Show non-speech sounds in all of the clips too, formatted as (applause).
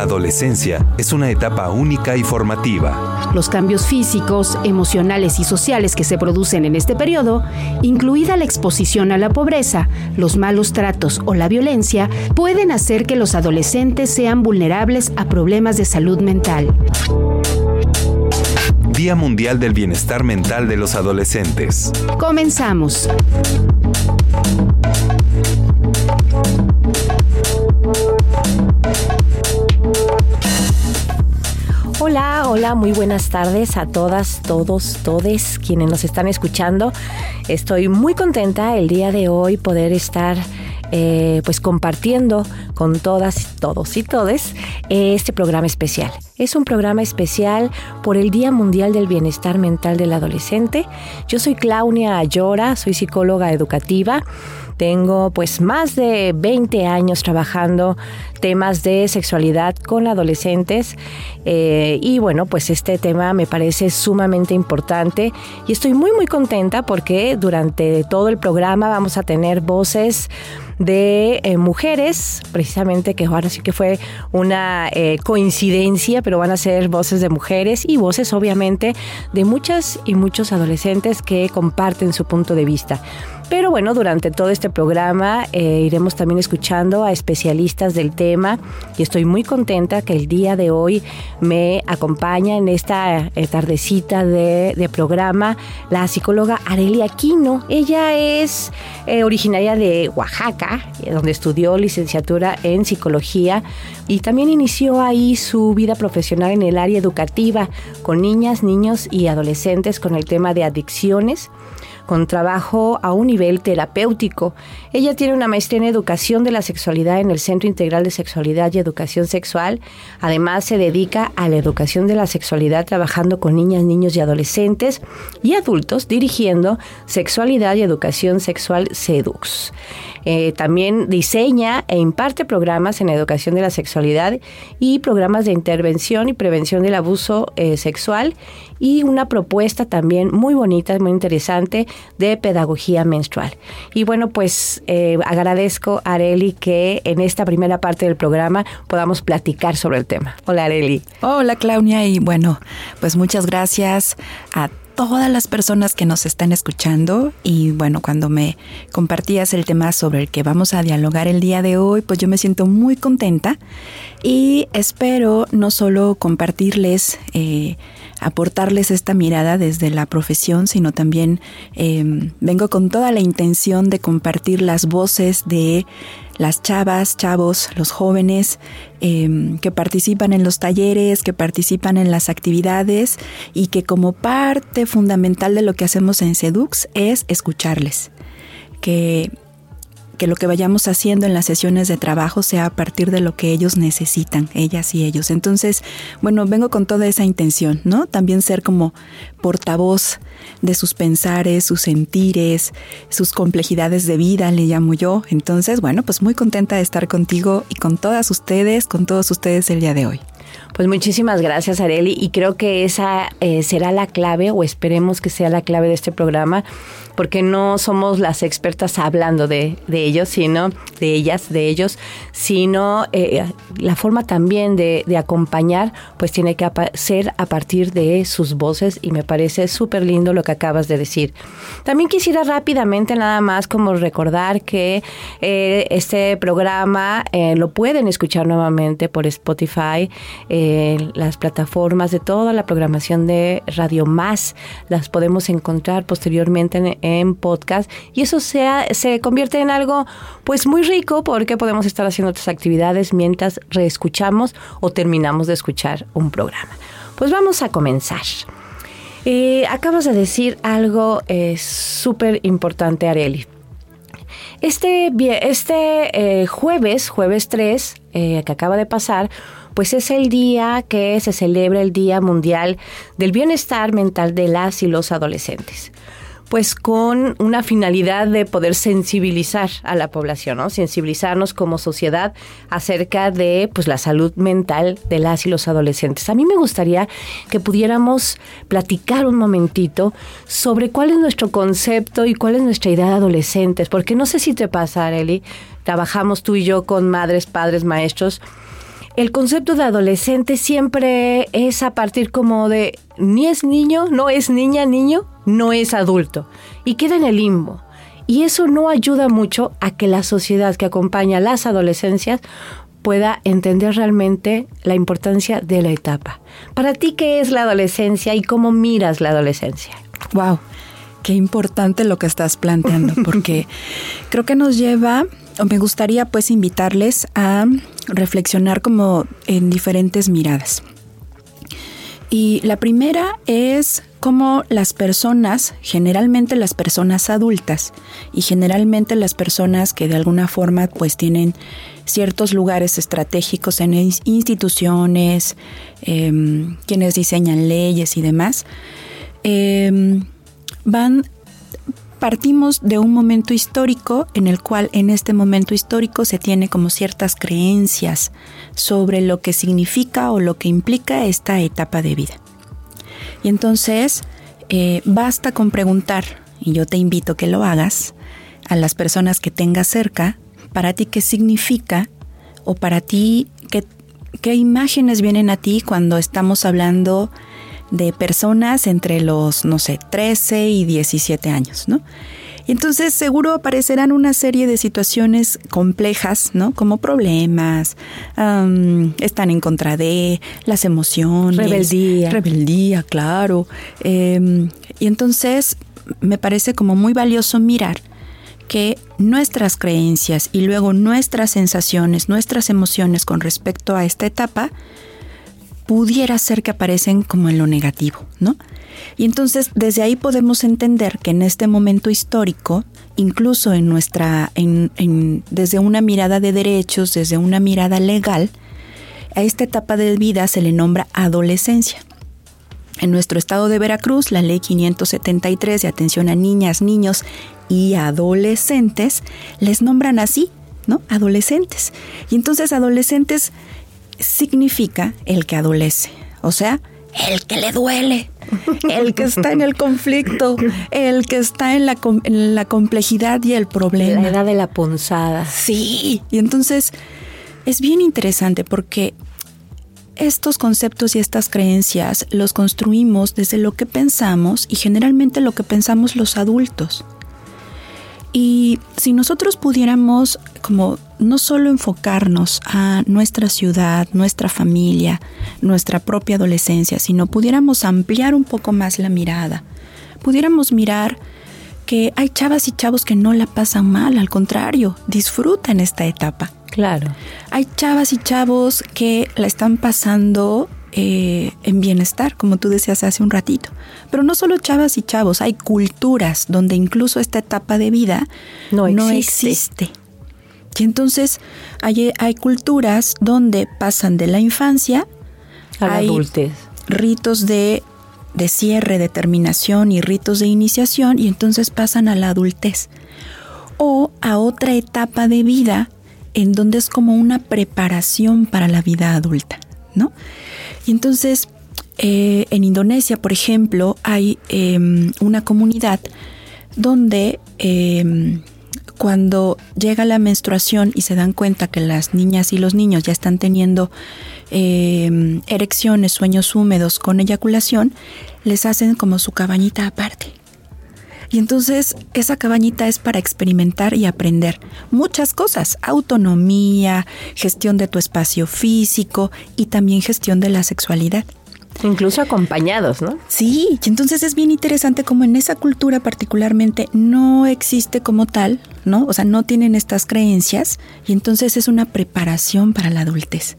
La adolescencia es una etapa única y formativa. Los cambios físicos, emocionales y sociales que se producen en este periodo, incluida la exposición a la pobreza, los malos tratos o la violencia, pueden hacer que los adolescentes sean vulnerables a problemas de salud mental. Día Mundial del Bienestar Mental de los Adolescentes. Comenzamos. Hola, hola, muy buenas tardes a todas, todos, todes quienes nos están escuchando. Estoy muy contenta el día de hoy poder estar eh, pues compartiendo con todas, todos y todes este programa especial. Es un programa especial por el Día Mundial del Bienestar Mental del Adolescente. Yo soy Claudia Ayora, soy psicóloga educativa. Tengo pues más de 20 años trabajando temas de sexualidad con adolescentes eh, y bueno pues este tema me parece sumamente importante y estoy muy muy contenta porque durante todo el programa vamos a tener voces de eh, mujeres, precisamente que ahora sí que fue una eh, coincidencia, pero van a ser voces de mujeres y voces obviamente de muchas y muchos adolescentes que comparten su punto de vista. Pero bueno, durante todo este programa eh, iremos también escuchando a especialistas del tema y estoy muy contenta que el día de hoy me acompaña en esta eh, tardecita de, programa la psicóloga Arelia Aquino. Ella es eh, originaria de Oaxaca, donde estudió licenciatura en psicología y también inició ahí su vida profesional en el área educativa con niñas, niños y adolescentes con el tema de adicciones con trabajo a un nivel terapéutico. Ella tiene una maestría en educación de la sexualidad en el Centro Integral de Sexualidad y Educación Sexual. Además, se dedica a la educación de la sexualidad trabajando con niñas, niños y adolescentes y adultos dirigiendo Sexualidad y Educación Sexual SEDUX. Eh, también diseña e imparte programas en educación de la sexualidad y programas de intervención y prevención del abuso eh, sexual y una propuesta también muy bonita, muy interesante de pedagogía menstrual. Y bueno, pues eh, agradezco a Areli que en esta primera parte del programa podamos platicar sobre el tema. Hola Areli. Hola Claudia y bueno, pues muchas gracias a todas las personas que nos están escuchando y bueno, cuando me compartías el tema sobre el que vamos a dialogar el día de hoy, pues yo me siento muy contenta y espero no solo compartirles eh, aportarles esta mirada desde la profesión, sino también em, vengo con toda la intención de compartir las voces de las chavas, chavos, los jóvenes em, que participan en los talleres, que participan en las actividades y que como parte fundamental de lo que hacemos en Sedux es escucharles. Que que lo que vayamos haciendo en las sesiones de trabajo sea a partir de lo que ellos necesitan, ellas y ellos. Entonces, bueno, vengo con toda esa intención, ¿no? También ser como portavoz de sus pensares, sus sentires, sus complejidades de vida, le llamo yo. Entonces, bueno, pues muy contenta de estar contigo y con todas ustedes, con todos ustedes el día de hoy. Pues muchísimas gracias, Areli, y creo que esa eh, será la clave, o esperemos que sea la clave de este programa, porque no somos las expertas hablando de, ellos, sino de ellas, de ellos, sino eh, la forma también de, acompañar, pues tiene que ser a partir de sus voces y me parece súper lindo lo que acabas de decir. También quisiera rápidamente nada más como recordar que eh, este programa lo pueden escuchar nuevamente por Spotify eh, las plataformas de toda la programación de Radio Más las podemos encontrar posteriormente en, podcast y eso se convierte en algo pues muy rico porque podemos estar haciendo otras actividades mientras reescuchamos o terminamos de escuchar un programa. Pues vamos a comenzar. Eh, acabas de decir algo eh, súper importante, Areli. Este, este jueves, jueves 3, que acaba de pasar, pues es el día que se celebra el Día Mundial del Bienestar Mental de las y los Adolescentes pues con una finalidad de poder sensibilizar a la población, ¿no? Sensibilizarnos como sociedad acerca de pues la salud mental de las y los adolescentes. A mí me gustaría que pudiéramos platicar un momentito sobre cuál es nuestro concepto y cuál es nuestra idea de adolescentes, porque no sé si te pasa, Areli, trabajamos tú y yo con madres, padres, maestros el concepto de adolescente siempre es a partir como de ni es niño, no es niña, niño, no es adulto. Y queda en el limbo. Y eso no ayuda mucho a que la sociedad que acompaña a las adolescencias pueda entender realmente la importancia de la etapa. Para ti, ¿qué es la adolescencia y cómo miras la adolescencia? Wow, qué importante lo que estás planteando, porque (laughs) creo que nos lleva, me gustaría pues invitarles a reflexionar como en diferentes miradas. Y la primera es cómo las personas, generalmente las personas adultas y generalmente las personas que de alguna forma pues tienen ciertos lugares estratégicos en instituciones, em, quienes diseñan leyes y demás, em, van partimos de un momento histórico en el cual en este momento histórico se tiene como ciertas creencias sobre lo que significa o lo que implica esta etapa de vida. Y entonces eh, basta con preguntar, y yo te invito a que lo hagas, a las personas que tengas cerca, para ti qué significa o para ti qué, qué imágenes vienen a ti cuando estamos hablando de personas entre los, no sé, 13 y 17 años, ¿no? entonces seguro aparecerán una serie de situaciones complejas, ¿no? Como problemas, están en contra de las emociones. Rebeldía. Rebeldía, claro. Em, y entonces me parece como muy valioso mirar que nuestras creencias y luego nuestras sensaciones, nuestras emociones con respecto a esta etapa, pudiera ser que aparecen como en lo negativo, ¿no? Y entonces desde ahí podemos entender que en este momento histórico, incluso en nuestra, desde una mirada de derechos, desde una mirada legal, a esta etapa de vida se le nombra adolescencia. En nuestro estado de Veracruz, la ley 573 de atención a niñas, niños y adolescentes les nombran así, ¿no? Adolescentes. Y entonces adolescentes significa el que adolece, o sea, el que le duele, el que está en el conflicto, el que está en la, en la complejidad y el problema. La edad de la punzada. Sí, y entonces es bien interesante porque estos conceptos y estas creencias los construimos desde lo que pensamos y generalmente lo que pensamos los adultos. Y si nosotros pudiéramos como no solo enfocarnos a nuestra ciudad, nuestra familia, nuestra propia adolescencia, sino pudiéramos ampliar un poco más la mirada, pudiéramos mirar que hay chavas y chavos que no la pasan mal, al contrario, disfrutan esta etapa. Claro. Hay chavas y chavos que la están pasando eh, en bienestar, como tú decías hace un ratito. Pero no solo chavas y chavos, hay culturas donde incluso esta etapa de vida no existe. Y entonces hay, hay, culturas donde pasan de la infancia a la adultez. Ritos de, de cierre, de terminación y ritos de iniciación y entonces pasan a la adultez. O a otra etapa de vida en donde es como una preparación para la vida adulta, ¿no? Y entonces, eh, en Indonesia, por ejemplo, hay em, una comunidad donde em, cuando llega la menstruación y se dan cuenta que las niñas y los niños ya están teniendo em, erecciones, sueños húmedos con eyaculación, les hacen como su cabañita aparte. Y entonces esa cabañita es para experimentar y aprender muchas cosas, autonomía, gestión de tu espacio físico y también gestión de la sexualidad. Incluso acompañados, ¿no? Sí, y entonces es bien interesante como en esa cultura particularmente no existe como tal, ¿no? O sea, no tienen estas creencias y entonces es una preparación para la adultez.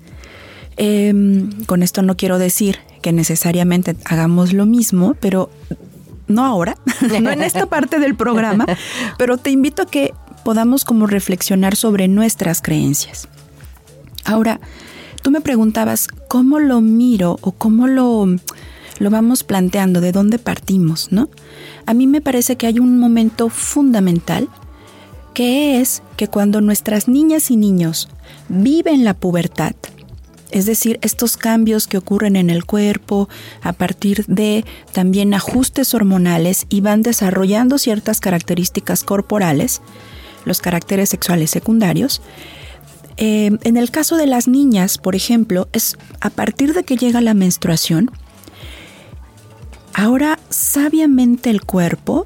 Em, con esto no quiero decir que necesariamente hagamos lo mismo, pero no ahora, (laughs) no en esta parte del programa, (laughs) pero te invito a que podamos como reflexionar sobre nuestras creencias. Ahora, tú me preguntabas cómo lo miro o cómo lo, lo vamos planteando, de dónde partimos, ¿no? A mí me parece que hay un momento fundamental que es que cuando nuestras niñas y niños viven la pubertad, es decir, estos cambios que ocurren en el cuerpo a partir de también ajustes hormonales y van desarrollando ciertas características corporales, los caracteres sexuales secundarios, eh, en el caso de las niñas, por ejemplo, es a partir de que llega la menstruación, ahora sabiamente el cuerpo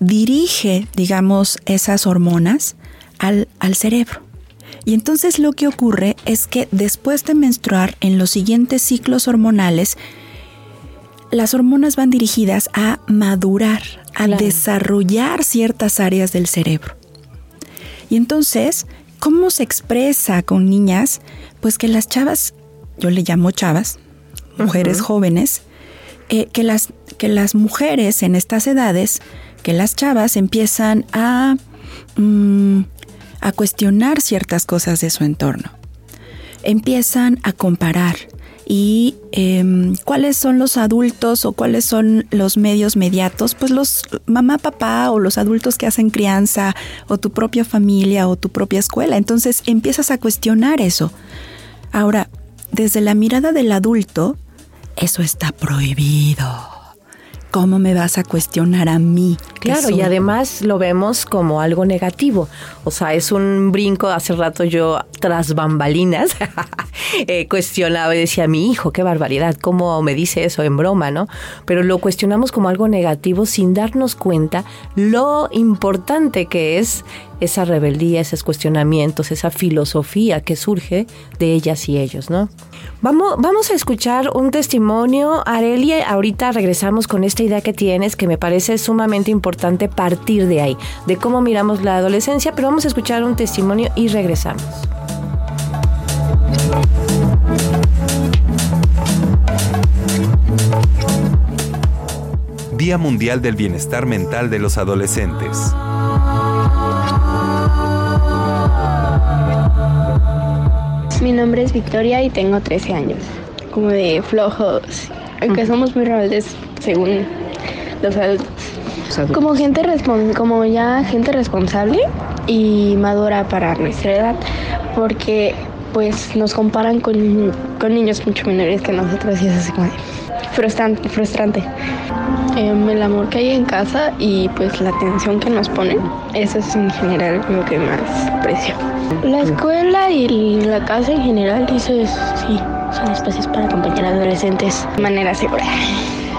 dirige, digamos, esas hormonas al, al cerebro. Y entonces lo que ocurre es que después de menstruar, en los siguientes ciclos hormonales, las hormonas van dirigidas a madurar, a desarrollar ciertas áreas del cerebro. Y entonces, ¿cómo se expresa con niñas? Pues que las chavas, yo le llamo chavas, mujeres jóvenes, eh, que, las, que las mujeres en estas edades, que las chavas empiezan a mm, a cuestionar ciertas cosas de su entorno. Empiezan a comparar y em, cuáles son los adultos o cuáles son los medios mediatos, pues los mamá, papá o los adultos que hacen crianza o tu propia familia o tu propia escuela. Entonces empiezas a cuestionar eso. Ahora, desde la mirada del adulto, eso está prohibido. ¿Cómo me vas a cuestionar a mí? Claro, y además lo vemos como algo negativo. O sea, es un brinco. Hace rato yo, tras bambalinas, (laughs) eh, cuestionaba y decía, mi hijo, qué barbaridad, ¿cómo me dice eso en broma, no? Pero lo cuestionamos como algo negativo sin darnos cuenta lo importante que es esa rebeldía, esos cuestionamientos, esa filosofía que surge de ellas y ellos, ¿no? Vamos, vamos a escuchar un testimonio, Arelia, ahorita regresamos con esta idea que tienes que me parece sumamente importante partir de ahí, de cómo miramos la adolescencia, pero vamos a escuchar un testimonio y regresamos. Día Mundial del Bienestar Mental de los Adolescentes. Mi nombre es Victoria y tengo 13 años. Como de flojos, aunque somos muy rebeldes según los adultos. Como gente como ya gente responsable y madura para nuestra edad, porque pues nos comparan con, con niños mucho menores que nosotros y eso es como frustrante. frustrante. Em, el amor que hay en casa y pues la atención que nos ponen, eso es en general lo que más aprecio. La escuela y la casa en general, dices, sí, son espacios para acompañar a adolescentes de manera segura.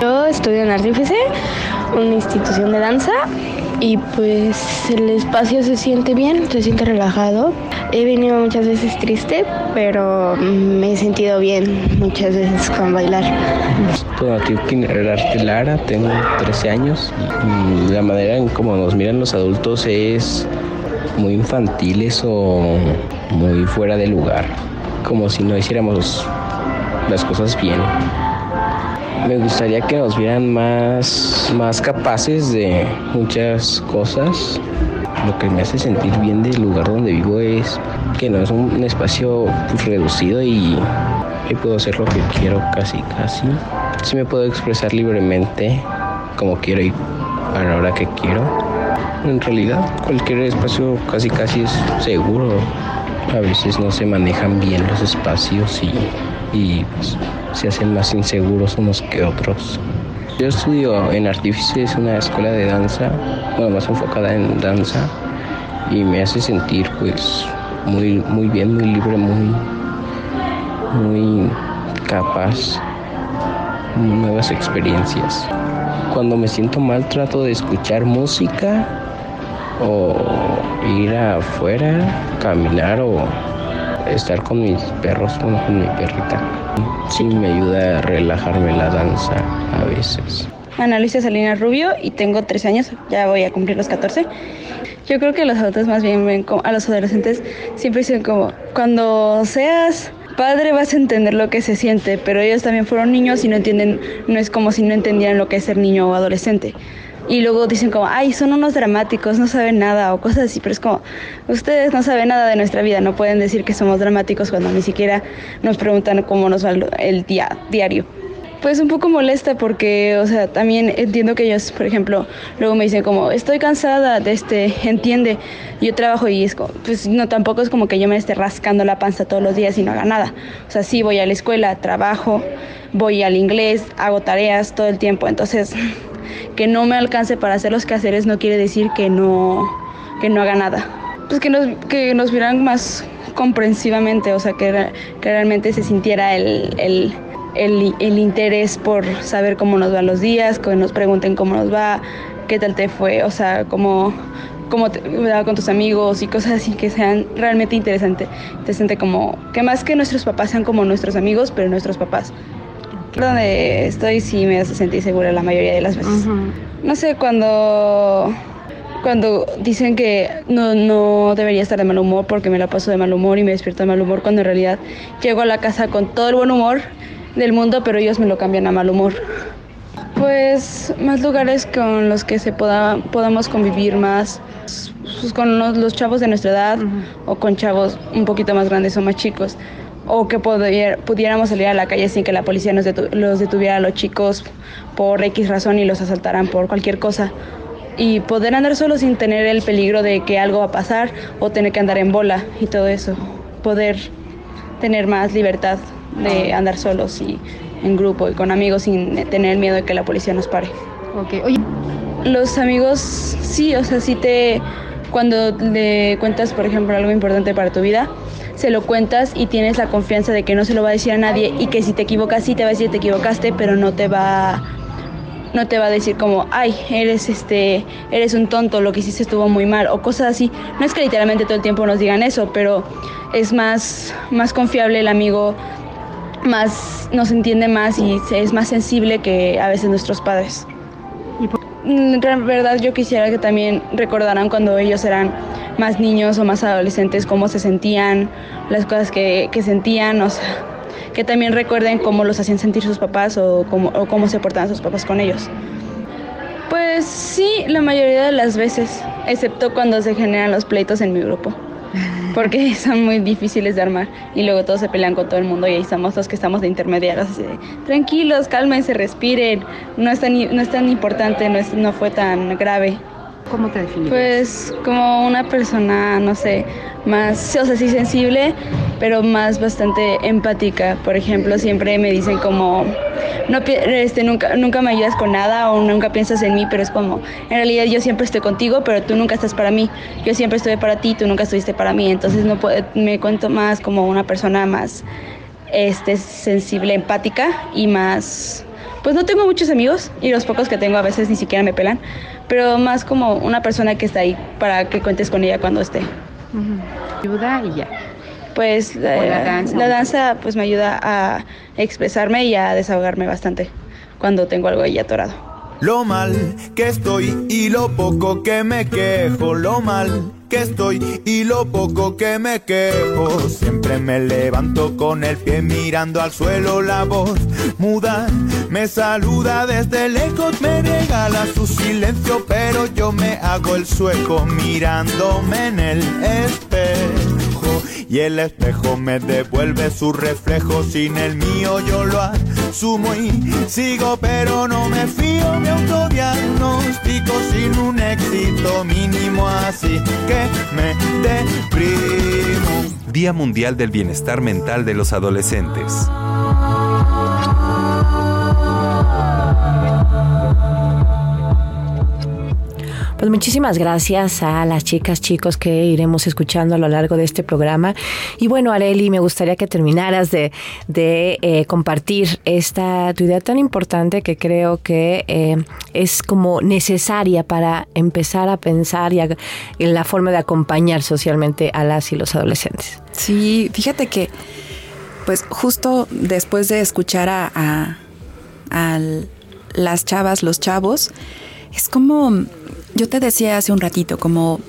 Yo estudio en Artífice, una institución de danza, y pues el espacio se siente bien, se siente relajado. He venido muchas veces triste, pero me he sentido bien muchas veces con bailar. Bueno, aquí Lara, tengo 13 años la manera en cómo nos miran los adultos es muy infantiles o muy fuera de lugar, como si no hiciéramos las cosas bien. Me gustaría que nos vieran más, más capaces de muchas cosas. Lo que me hace sentir bien del lugar donde vivo es que no es un, espacio reducido y, y puedo hacer lo que quiero casi casi. Sí me puedo expresar libremente como quiero y a la hora que quiero. En realidad cualquier espacio casi casi es seguro. A veces no se manejan bien los espacios y, y pues, se hacen más inseguros unos que otros. Yo estudio en Artífice, es una escuela de danza, bueno, más enfocada en danza y me hace sentir pues muy, muy bien, muy libre, muy, muy capaz, nuevas experiencias. Cuando me siento mal trato de escuchar música o ir afuera, caminar o estar con mis perros, con mi perrita. Sí me ayuda a relajarme la danza a veces. Ana Luisa Salinas Rubio y tengo 13 años, ya voy a cumplir los 14. Yo creo que los adultos más bien ven como, a los adolescentes siempre dicen como, cuando seas padre vas a entender lo que se siente, pero ellos también fueron niños y no entienden, no es como si no entendieran lo que es ser niño o adolescente y luego dicen como, ay, son unos dramáticos, no saben nada o cosas así, pero es como, ustedes no saben nada de nuestra vida, no pueden decir que somos dramáticos cuando ni siquiera nos preguntan cómo nos va el día diario. Pues un poco molesta porque, o sea, también entiendo que ellos, por ejemplo, luego me dicen como, estoy cansada de este, entiende, yo trabajo y es como, pues no, tampoco es como que yo me esté rascando la panza todos los días y no haga nada. O sea, sí voy a la escuela, trabajo, voy al inglés, hago tareas todo el tiempo, entonces que no me alcance para hacer los quehaceres no quiere decir que no, que no haga nada. Pues que nos, que nos vieran más comprensivamente, o sea, que, realmente se sintiera el, el, el, el, interés por saber cómo nos van los días, que nos pregunten cómo nos va, qué tal te fue, o sea, cómo, cómo te va con tus amigos y cosas así que sean realmente interesantes. Interesante como que más que nuestros papás sean como nuestros amigos, pero nuestros papás. Donde estoy sí me hace sentir segura la mayoría de las veces. No sé, cuando cuando dicen que no, no debería estar de mal humor porque me la paso de mal humor y me despierto de mal humor, cuando en realidad llego a la casa con todo el buen humor del mundo, pero ellos me lo cambian a mal humor. Pues más lugares con los que se poda, podamos convivir más, pues, con los, los, chavos de nuestra edad uh -huh. o con chavos un poquito más grandes o más chicos. O que pudier, pudiéramos salir a la calle sin que la policía nos detu los detuviera a los chicos por X razón y los asaltaran por cualquier cosa y poder andar solo sin tener el peligro de que algo va a pasar o tener que andar en bola y todo eso. Poder tener más libertad de andar solos y en grupo y con amigos sin tener miedo de que la policía nos pare. Okay. Oye. Los amigos, sí, o sea, sí te. Cuando le cuentas, por ejemplo, algo importante para tu vida, se lo cuentas y tienes la confianza de que no se lo va a decir a nadie y que si te equivocas, sí te va a decir te equivocaste, pero no te va no te va a decir como, ay, eres este, eres un tonto, lo que hiciste estuvo muy mal, o cosas así. No es que literalmente todo el tiempo nos digan eso, pero es más, más confiable el amigo, más nos entiende más y es más sensible que a veces nuestros padres. En verdad yo quisiera que también recordaran cuando ellos eran más niños o más adolescentes cómo se sentían, las cosas que, que sentían, o sea, que también recuerden cómo los hacían sentir sus papás o cómo, o cómo se portaban sus papás con ellos. Pues sí, la mayoría de las veces, excepto cuando se generan los pleitos en mi grupo, porque (laughs) son muy difíciles de armar y luego todos se pelean con todo el mundo y ahí estamos los que estamos de intermediarios, así de, tranquilos, cálmense, respiren, no es tan, no es tan importante, no, es, no fue tan grave. ¿Cómo te? Pues como una persona, no sé, más, o sea, sí sensible, pero más bastante empática. Por ejemplo, siempre me dicen como, no, este, nunca, nunca me ayudas con nada o nunca piensas en mí, pero es como, en realidad yo siempre estoy contigo, pero tú nunca estás para mí. Yo siempre estoy para ti, tú nunca estuviste para mí. Entonces no me cuento más como una persona más este, sensible, empática y más... Pues no tengo muchos amigos y los pocos que tengo a veces ni siquiera me pelan, pero más como una persona que está ahí para que cuentes con ella cuando esté. Uh -huh. Ayuda y ya. Pues la, la, danza. la danza pues me ayuda a expresarme y a desahogarme bastante cuando tengo algo ahí atorado. Lo mal que estoy y lo poco que me quejo, lo mal que estoy y lo poco que me quejo. Siempre me levanto con el pie mirando al suelo, la voz muda me saluda desde lejos, me regala su silencio, pero yo me hago el sueco mirándome en el espejo. Y el espejo me devuelve su reflejo, sin el mío yo lo asumo y sigo, pero no me fío, me autodiagnostico sin un éxito mínimo, así que me deprimo. Día Mundial del Bienestar Mental de los Adolescentes. Pues muchísimas gracias a las chicas, chicos que iremos escuchando a lo largo de este programa. Y bueno, Areli, me gustaría que terminaras de, eh, compartir esta tu idea tan importante que creo que eh, es como necesaria para empezar a pensar y a, en la forma de acompañar socialmente a las y los adolescentes. Sí, fíjate que pues justo después de escuchar a las chavas, los chavos, es como yo te decía hace un ratito, como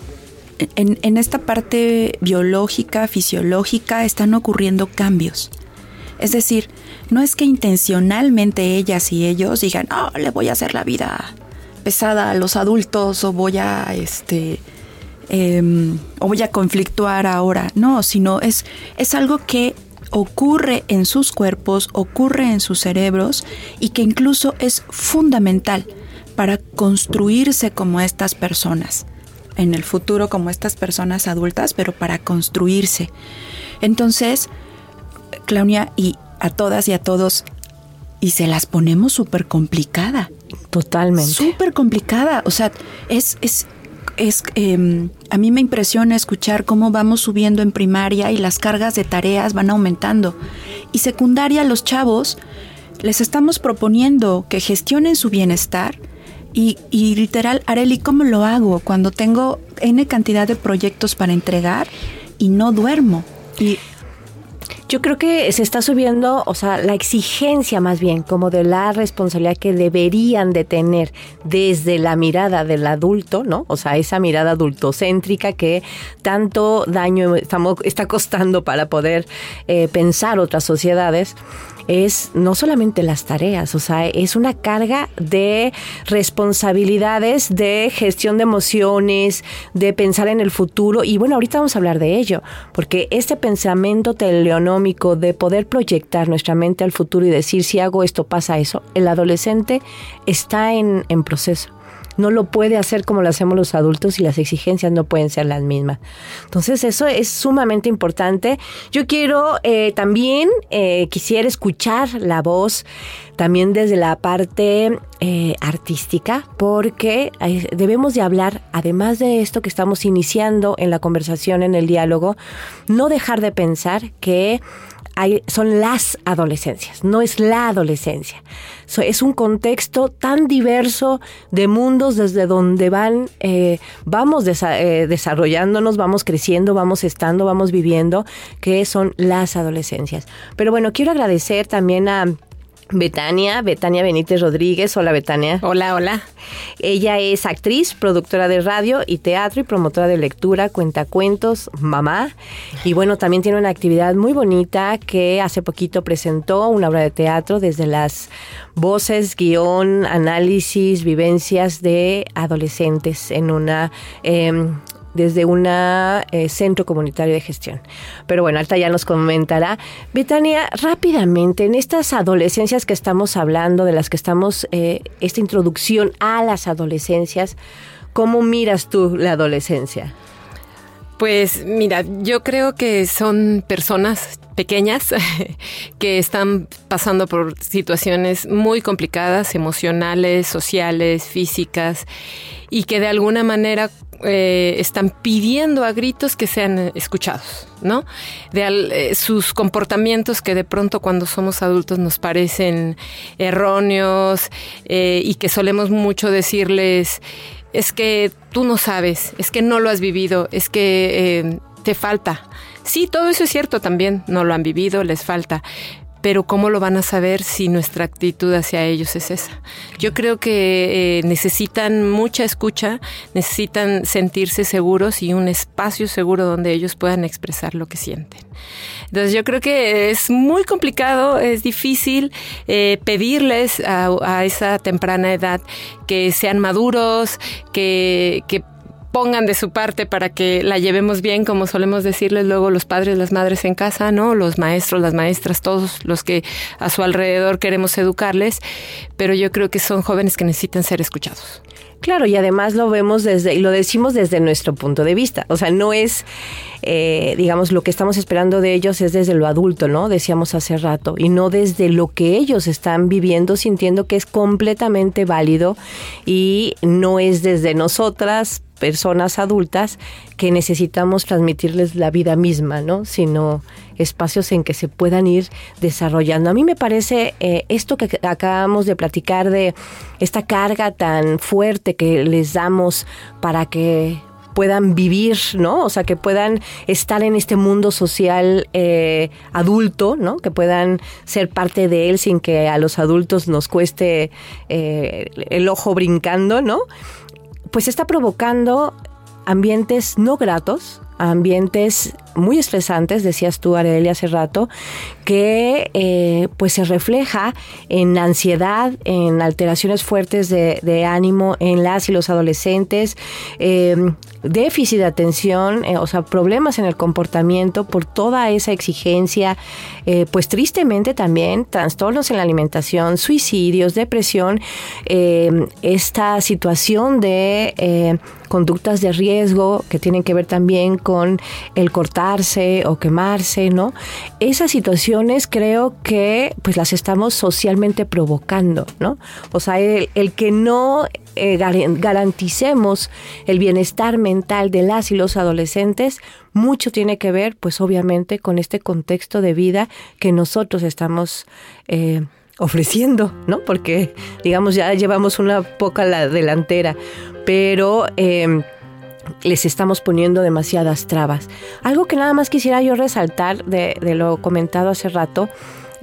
en, en, esta parte biológica, fisiológica, están ocurriendo cambios. Es decir, no es que intencionalmente ellas y ellos digan, oh, le voy a hacer la vida pesada a los adultos o voy a, este, eh, o voy a conflictuar ahora. No, sino es, es algo que ocurre en sus cuerpos, ocurre en sus cerebros y que incluso es fundamental para construirse como estas personas, en el futuro como estas personas adultas, pero para construirse. Entonces, Claudia, y a todas y a todos, y se las ponemos súper complicada. Totalmente. Súper complicada. O sea, es, es es, em, a mí me impresiona escuchar cómo vamos subiendo en primaria y las cargas de tareas van aumentando. Y secundaria, los chavos, les estamos proponiendo que gestionen su bienestar. Y, y literal, Areli, ¿cómo lo hago cuando tengo N cantidad de proyectos para entregar y no duermo? Y yo creo que se está subiendo, o sea, la exigencia más bien, como de la responsabilidad que deberían de tener desde la mirada del adulto, ¿no? O sea, esa mirada adultocéntrica que tanto daño estamos, está costando para poder eh, pensar otras sociedades es no solamente las tareas, o sea, es una carga de responsabilidades, de gestión de emociones, de pensar en el futuro. Y bueno, ahorita vamos a hablar de ello, porque este pensamiento teleonómico de poder proyectar nuestra mente al futuro y decir, si hago esto, pasa eso, el adolescente está en, en proceso no lo puede hacer como lo hacemos los adultos y las exigencias no pueden ser las mismas. Entonces eso es sumamente importante. Yo quiero eh, también, eh, quisiera escuchar la voz también desde la parte eh, artística, porque debemos de hablar, además de esto que estamos iniciando en la conversación, en el diálogo, no dejar de pensar que son las adolescencias, no es la adolescencia. es un contexto tan diverso de mundos desde donde van, eh, vamos eh, desarrollándonos, vamos creciendo, vamos estando, vamos viviendo, que son las adolescencias. Pero bueno, quiero agradecer también a Betania, Betania Benítez Rodríguez. Hola, Betania. Hola, hola. Ella es actriz, productora de radio y teatro y promotora de lectura, cuentacuentos, mamá. Y bueno, también tiene una actividad muy bonita que hace poquito presentó una obra de teatro desde las voces, guion, análisis, vivencias de adolescentes en una em, desde un eh, centro comunitario de gestión. Pero bueno, Alta ya nos comentará. Betania, rápidamente, en estas adolescencias que estamos hablando, de las que estamos, eh, esta introducción a las adolescencias, ¿cómo miras tú la adolescencia? Pues mira, yo creo que son personas pequeñas (laughs) que están pasando por situaciones muy complicadas, emocionales, sociales, físicas, y que de alguna manera eh, están pidiendo a gritos que sean escuchados, ¿no? De eh, sus comportamientos que de pronto cuando somos adultos nos parecen erróneos eh, y que solemos mucho decirles, es que tú no sabes, es que no lo has vivido, es que te falta. Sí, todo eso es cierto también, no lo han vivido, les falta, pero ¿cómo lo van a saber si nuestra actitud hacia ellos es esa? Yo creo que eh, necesitan mucha escucha, necesitan sentirse seguros y un espacio seguro donde ellos puedan expresar lo que sienten. Entonces yo creo que es muy complicado, es difícil eh, pedirles a, esa temprana edad que sean maduros, que, que pongan de su parte para que la llevemos bien, como solemos decirles luego los padres, las madres en casa, ¿no? Los maestros, las maestras, todos los que a su alrededor queremos educarles, pero yo creo que son jóvenes que necesitan ser escuchados. Claro, y además lo vemos desde, y lo decimos desde nuestro punto de vista. O sea, no es, eh, digamos, lo que estamos esperando de ellos es desde lo adulto, ¿no? Decíamos hace rato, y no desde lo que ellos están viviendo, sintiendo que es completamente válido y no es desde nosotras, personas adultas, que necesitamos transmitirles la vida misma, ¿no? Sino espacios en que se puedan ir desarrollando. A mí me parece eh, esto que acabamos de platicar de esta carga tan fuerte que les damos para que puedan vivir, ¿no? O sea, que puedan estar en este mundo social eh, adulto, ¿no? Que puedan ser parte de él sin que a los adultos nos cueste eh, el ojo brincando, ¿no? Pues está provocando ambientes no gratos, ambientes muy estresantes, decías tú, Arelia, hace rato, que eh, pues se refleja en ansiedad, en alteraciones fuertes de, ánimo en las y los adolescentes, em, déficit de atención, eh, o sea, problemas en el comportamiento por toda esa exigencia, eh, pues tristemente también trastornos en la alimentación, suicidios, depresión, em, esta situación de conductas de riesgo que tienen que ver también con el cortarse o quemarse, ¿no? Esas situaciones creo que pues las estamos socialmente provocando, ¿no? O sea, el, que no eh, garanticemos el bienestar mental de las y los adolescentes, mucho tiene que ver, pues obviamente, con este contexto de vida que nosotros estamos eh, ofreciendo, ¿no? Porque, digamos, ya llevamos una poca la delantera, pero... Em, les estamos poniendo demasiadas trabas. Algo que nada más quisiera yo resaltar de, de lo comentado hace rato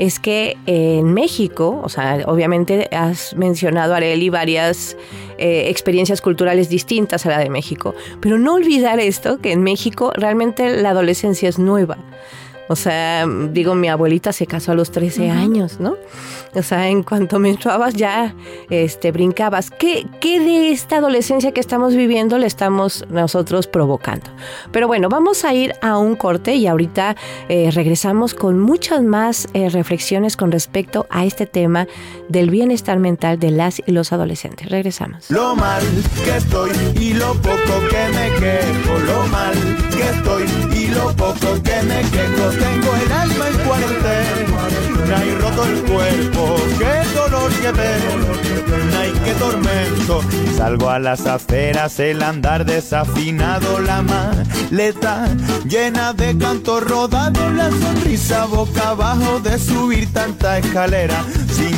es que en México, o sea, obviamente has mencionado, Areli, varias eh, experiencias culturales distintas a la de México, pero no olvidar esto, que en México realmente la adolescencia es nueva. O sea, digo, mi abuelita se casó a los 13 años, ¿no? O sea, en cuanto (laughs) menstruabas ya este, brincabas. ¿Qué, ¿Qué de esta adolescencia que estamos viviendo le estamos nosotros provocando? Pero bueno, vamos a ir a un corte y ahorita eh, regresamos con muchas más eh, reflexiones con respecto a este tema del bienestar mental de las y los adolescentes. Regresamos. Lo mal que estoy y lo poco que me quejo, lo mal que estoy y lo poco que me quejo tengo el alma en cuarentena roto el cuerpo. Qué dolor que pena qué tormento. Salgo a las aferas, el andar desafinado, la maleta llena de canto rodado, la sonrisa boca abajo de subir tanta escalera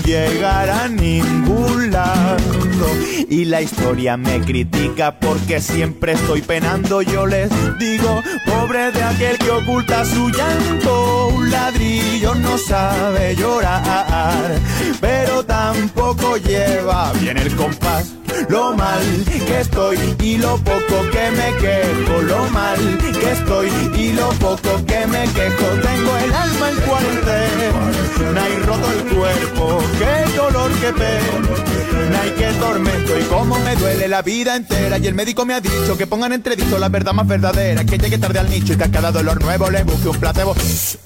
llegar a ningún lado. Y la historia me critica porque siempre estoy penando. Yo les digo, pobre de aquel que oculta su llanto. Un ladrillo no sabe llorar, pero tampoco lleva bien el compás lo mal que estoy y lo poco que me quejo, lo mal que estoy y lo poco que me quejo. Tengo el alma en cuarentena y roto el cuerpo, qué dolor, qué pena y qué tormento y cómo me duele la vida entera. Y el médico me ha dicho que pongan entredicho la verdad más verdadera, que llegue tarde al nicho y que a cada dolor nuevo le busque un placebo.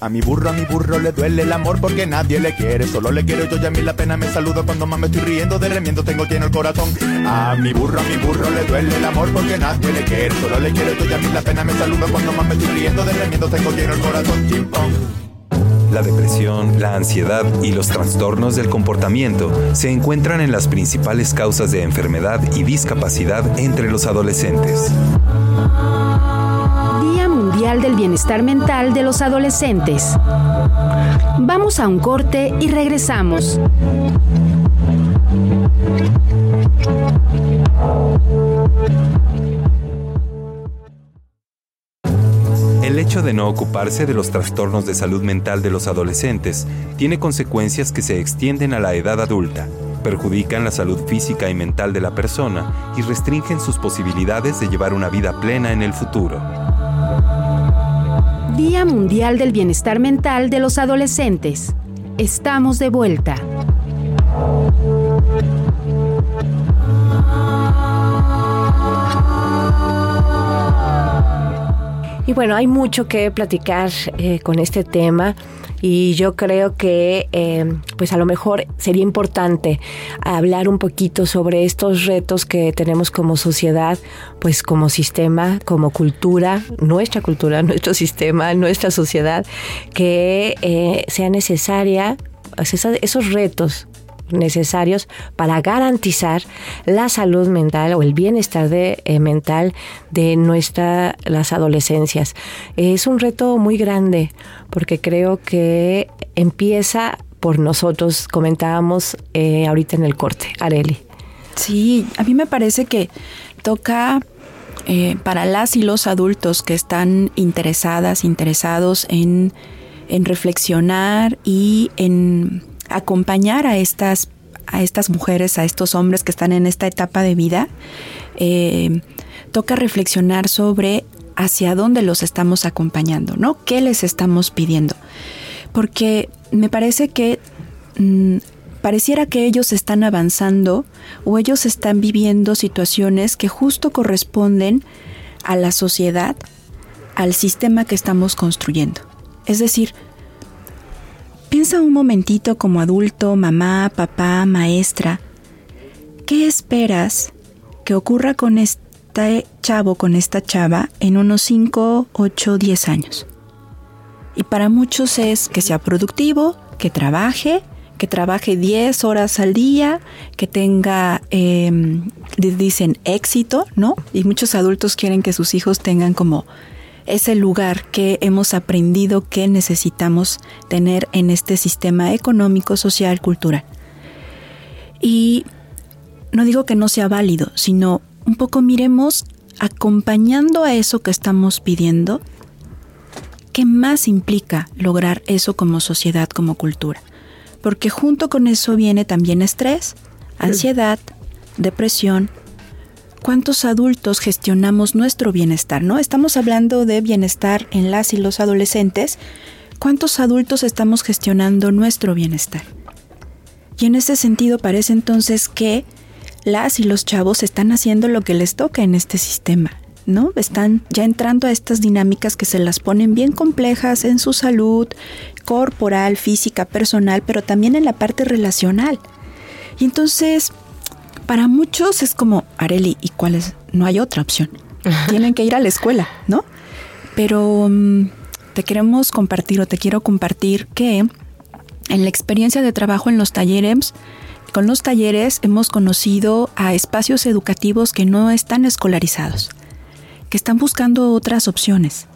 A mi burro, a mi burro le duele el amor porque nadie le quiere, solo le quiero yo y a mí la pena me saludo cuando más me estoy riendo de remiendo tengo lleno el corazón. A mi burro, a mi burro le duele el amor porque nadie le quiere. Solo le quiero yo y a mí la pena me saluda cuando más me estoy riendo de remiendo tengo lleno el corazón chimpón. La depresión, la ansiedad y los trastornos del comportamiento se encuentran en las principales causas de enfermedad y discapacidad entre los adolescentes. Día Mundial del Bienestar Mental de los Adolescentes. Vamos a un corte y regresamos. De no ocuparse de los trastornos de salud mental de los adolescentes tiene consecuencias que se extienden a la edad adulta, perjudican la salud física y mental de la persona y restringen sus posibilidades de llevar una vida plena en el futuro. Día Mundial del Bienestar Mental de los Adolescentes. Estamos de vuelta. Y bueno, hay mucho que platicar eh, con este tema y yo creo que eh, pues a lo mejor sería importante hablar un poquito sobre estos retos que tenemos como sociedad, pues como sistema, como cultura, nuestra cultura, (laughs) nuestro sistema, nuestra sociedad, que eh, sea necesaria esos retos necesarios para garantizar la salud mental o el bienestar de, eh, mental de nuestras las adolescencias. Es un reto muy grande porque creo que empieza por nosotros, comentábamos eh, ahorita en el corte. Areli. Sí, a mí me parece que toca eh, para las y los adultos que están interesadas, interesados en, en reflexionar y en acompañar a estas, a estas mujeres, a estos hombres que están en esta etapa de vida, eh, toca reflexionar sobre hacia dónde los estamos acompañando, ¿no? ¿Qué les estamos pidiendo? Porque me parece que mm, pareciera que ellos están avanzando o ellos están viviendo situaciones que justo corresponden a la sociedad, al sistema que estamos construyendo. Es decir, Piensa un momentito como adulto, mamá, papá, maestra. ¿Qué esperas que ocurra con, este chavo con esta chava en unos 5, 8, 10 años. Y para muchos es que sea productivo, que trabaje, que trabaje 10 horas al día, que tenga, em, dicen, éxito, ¿no? Y muchos adultos quieren que sus hijos tengan como ese lugar que hemos aprendido que necesitamos tener en este sistema económico, social, cultural. Y no digo que no sea válido, sino un poco miremos acompañando a eso que estamos pidiendo, ¿qué más implica lograr eso como sociedad, como cultura? Porque junto con eso viene también estrés, ansiedad, depresión. ¿Cuántos adultos gestionamos nuestro bienestar? ¿No? Estamos hablando de bienestar en las y los adolescentes. ¿Cuántos adultos estamos gestionando nuestro bienestar? Y en ese sentido parece entonces que las y los chavos están haciendo lo que les toca en este sistema, ¿no? Están ya entrando a estas dinámicas que se las ponen bien complejas en su salud corporal, física, personal, pero también en la parte relacional. Y entonces, para muchos es como, Areli, ¿y cuál es? No hay otra opción. (laughs) Tienen que ir a la escuela, ¿no? Pero mm, te queremos compartir o te quiero compartir que en la experiencia de trabajo en los talleres, con los talleres hemos conocido a espacios educativos que no están escolarizados, que están buscando otras opciones,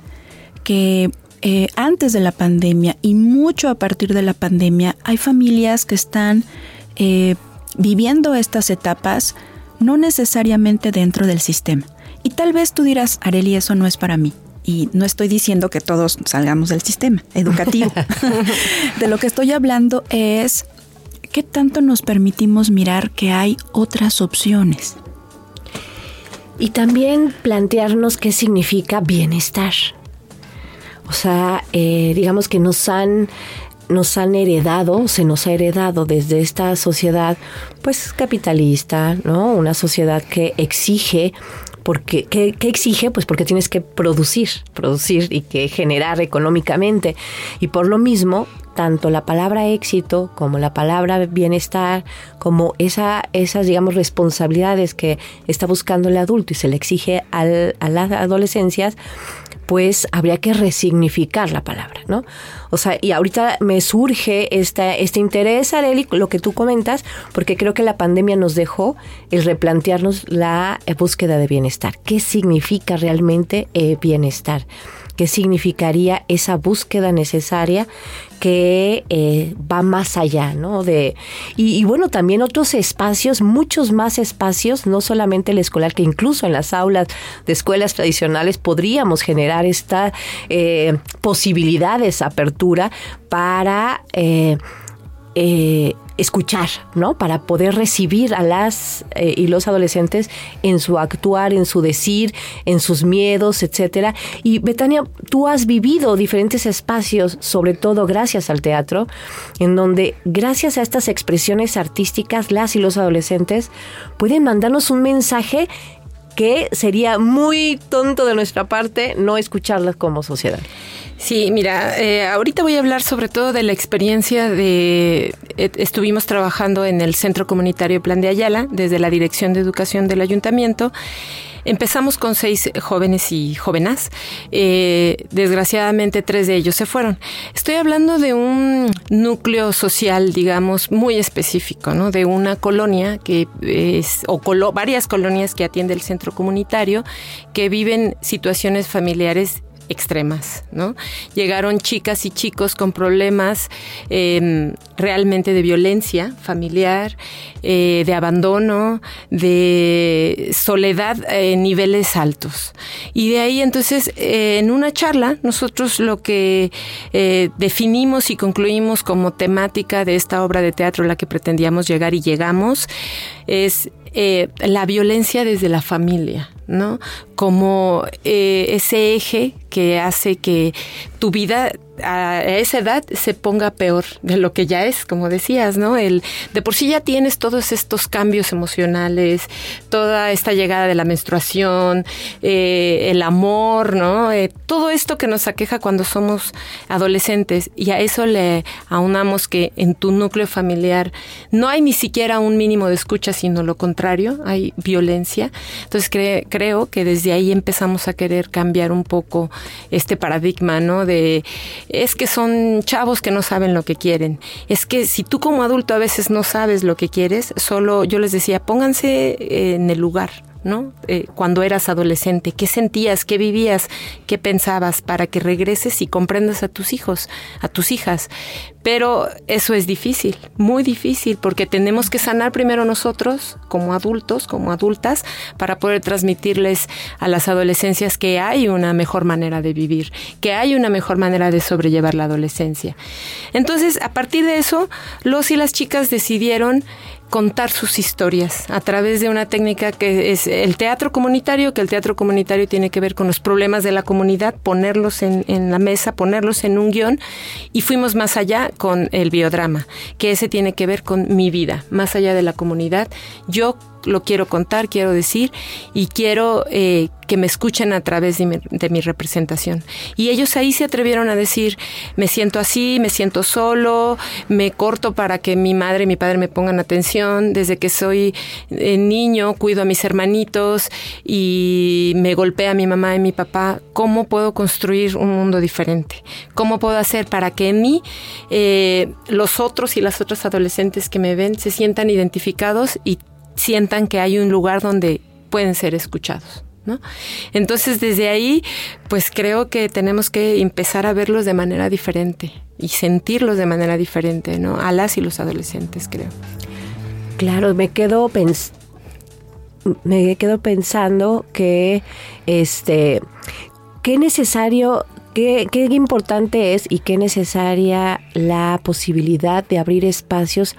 que eh, antes de la pandemia y mucho a partir de la pandemia hay familias que están eh, viviendo estas etapas no necesariamente dentro del sistema. Y tal vez tú dirás, Areli, eso no es para mí. Y no estoy diciendo que todos salgamos del sistema educativo. (laughs) (laughs) de lo que estoy hablando es qué tanto nos permitimos mirar que hay otras opciones. Y también plantearnos qué significa bienestar. O sea, eh, digamos que nos han nos han heredado, se nos ha heredado desde esta sociedad, pues capitalista, ¿no? Una sociedad que exige porque ¿qué, exige? Pues porque tienes que producir, producir y que generar económicamente. Y por lo mismo, tanto la palabra éxito como la palabra bienestar, como esa, esas, digamos, responsabilidades que está buscando el adulto y se le exige al, a las adolescencias, pues habría que resignificar la palabra, ¿no? O sea, y ahorita me surge esta, este interés, Areli, lo que tú comentas, porque creo que la pandemia nos dejó el replantearnos la búsqueda de bienestar. ¿Qué significa realmente eh, bienestar? Qué significaría esa búsqueda necesaria que eh, va más allá, ¿no? De, y, bueno, también otros espacios, muchos más espacios, no solamente el escolar, que incluso en las aulas de escuelas tradicionales podríamos generar esta eh, posibilidad esa apertura para eh, eh, escuchar, ¿no? Para poder recibir a las eh, y los adolescentes en su actuar, en su decir, en sus miedos, etcétera. Y Betania, tú has vivido diferentes espacios, sobre todo gracias al teatro, en donde gracias a estas expresiones artísticas, las y los adolescentes pueden mandarnos un mensaje que sería muy tonto de nuestra parte no escucharlas como sociedad. Sí, mira, eh, ahorita voy a hablar sobre todo de la experiencia de... Eh, estuvimos trabajando en el Centro Comunitario Plan de Ayala, desde la Dirección de Educación del Ayuntamiento. Empezamos con seis jóvenes y jóvenes. Eh, desgraciadamente, tres de ellos se fueron. Estoy hablando de un núcleo social, digamos, muy específico, ¿no? De una colonia que es, o varias colonias que atiende el centro comunitario, que viven situaciones familiares extremas, ¿no? Llegaron chicas y chicos con problemas em, realmente de violencia familiar, eh, de abandono, de soledad en niveles altos. Y de ahí entonces, eh, en una charla, nosotros lo que eh, definimos y concluimos como temática de esta obra de teatro a la que pretendíamos llegar y llegamos es la violencia desde la familia, ¿no? Como ese eje que hace que tu vida a esa edad se ponga peor de lo que ya es, como decías, ¿no? El de por sí ya tienes todos estos cambios emocionales, toda esta llegada de la menstruación, eh, el amor, ¿no? Eh, todo esto que nos aqueja cuando somos adolescentes y a eso le aunamos que en tu núcleo familiar no hay ni siquiera un mínimo de escucha, sino lo contrario, hay violencia. Entonces creo que desde ahí empezamos a querer cambiar un poco este paradigma, ¿no? De es que son chavos que no saben lo que quieren. Es que si tú como adulto a veces no sabes lo que quieres, solo yo les decía, pónganse en el lugar ¿no? Eh, cuando eras adolescente, qué sentías, qué vivías, qué pensabas para que regreses y comprendas a tus hijos, a tus hijas. Pero eso es difícil, muy difícil, porque tenemos que sanar primero nosotros como adultos, como adultas, para poder transmitirles a las adolescencias que hay una mejor manera de vivir, que hay una mejor manera de sobrellevar la adolescencia. Entonces, a partir de eso, los y las chicas decidieron contar sus historias a través de una técnica que es el teatro comunitario, que el teatro comunitario tiene que ver con los problemas de la comunidad, ponerlos en, en la mesa, ponerlos en un guion, y fuimos más allá con el biodrama, que ese tiene que ver con mi vida, más allá de la comunidad. Yo lo quiero contar, quiero decir, y quiero eh, que me escuchen a través de mi, representación. Y ellos ahí se atrevieron a decir, me siento así, me siento solo, me corto para que mi madre y mi padre me pongan atención, desde que soy eh, niño cuido a mis hermanitos y me golpea mi mamá y mi papá, ¿cómo puedo construir un mundo diferente? ¿Cómo puedo hacer para que en mí eh, los otros y las otras adolescentes que me ven se sientan identificados y sientan que hay un lugar donde pueden ser escuchados. ¿No? Entonces desde ahí, pues creo que tenemos que empezar a verlos de manera diferente y sentirlos de manera diferente, ¿no? A las y los adolescentes, creo. Claro, me quedo me quedo pensando que este qué necesario Qué, qué, importante es y qué necesaria la posibilidad de abrir espacios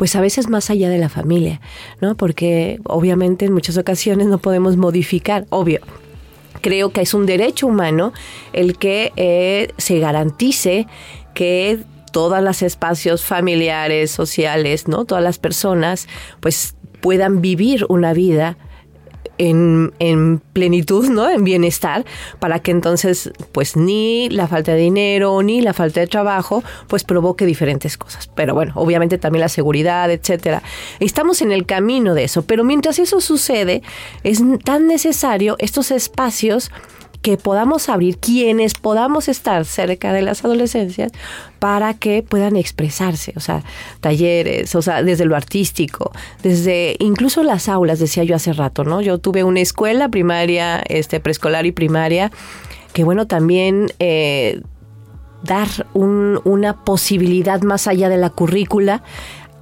pues a veces más allá de la familia, ¿no? Porque obviamente en muchas ocasiones no podemos modificar, obvio. Creo que es un derecho humano el que eh, se garantice que todos los espacios familiares, sociales, ¿no? Todas las personas, pues puedan vivir una vida en, plenitud, ¿no? En bienestar, para que entonces, pues ni la falta de dinero ni la falta de trabajo, pues provoque diferentes cosas. Pero bueno, obviamente también la seguridad, etcétera. Estamos en el camino de eso, pero mientras eso sucede, es tan necesario estos espacios que podamos abrir, quienes podamos estar cerca de las adolescencias para que puedan expresarse, o sea, talleres, o sea, desde lo artístico, desde incluso las aulas, decía yo hace rato, ¿no? Yo tuve una escuela primaria, este, preescolar y primaria, que bueno, también eh, dar una posibilidad más allá de la currícula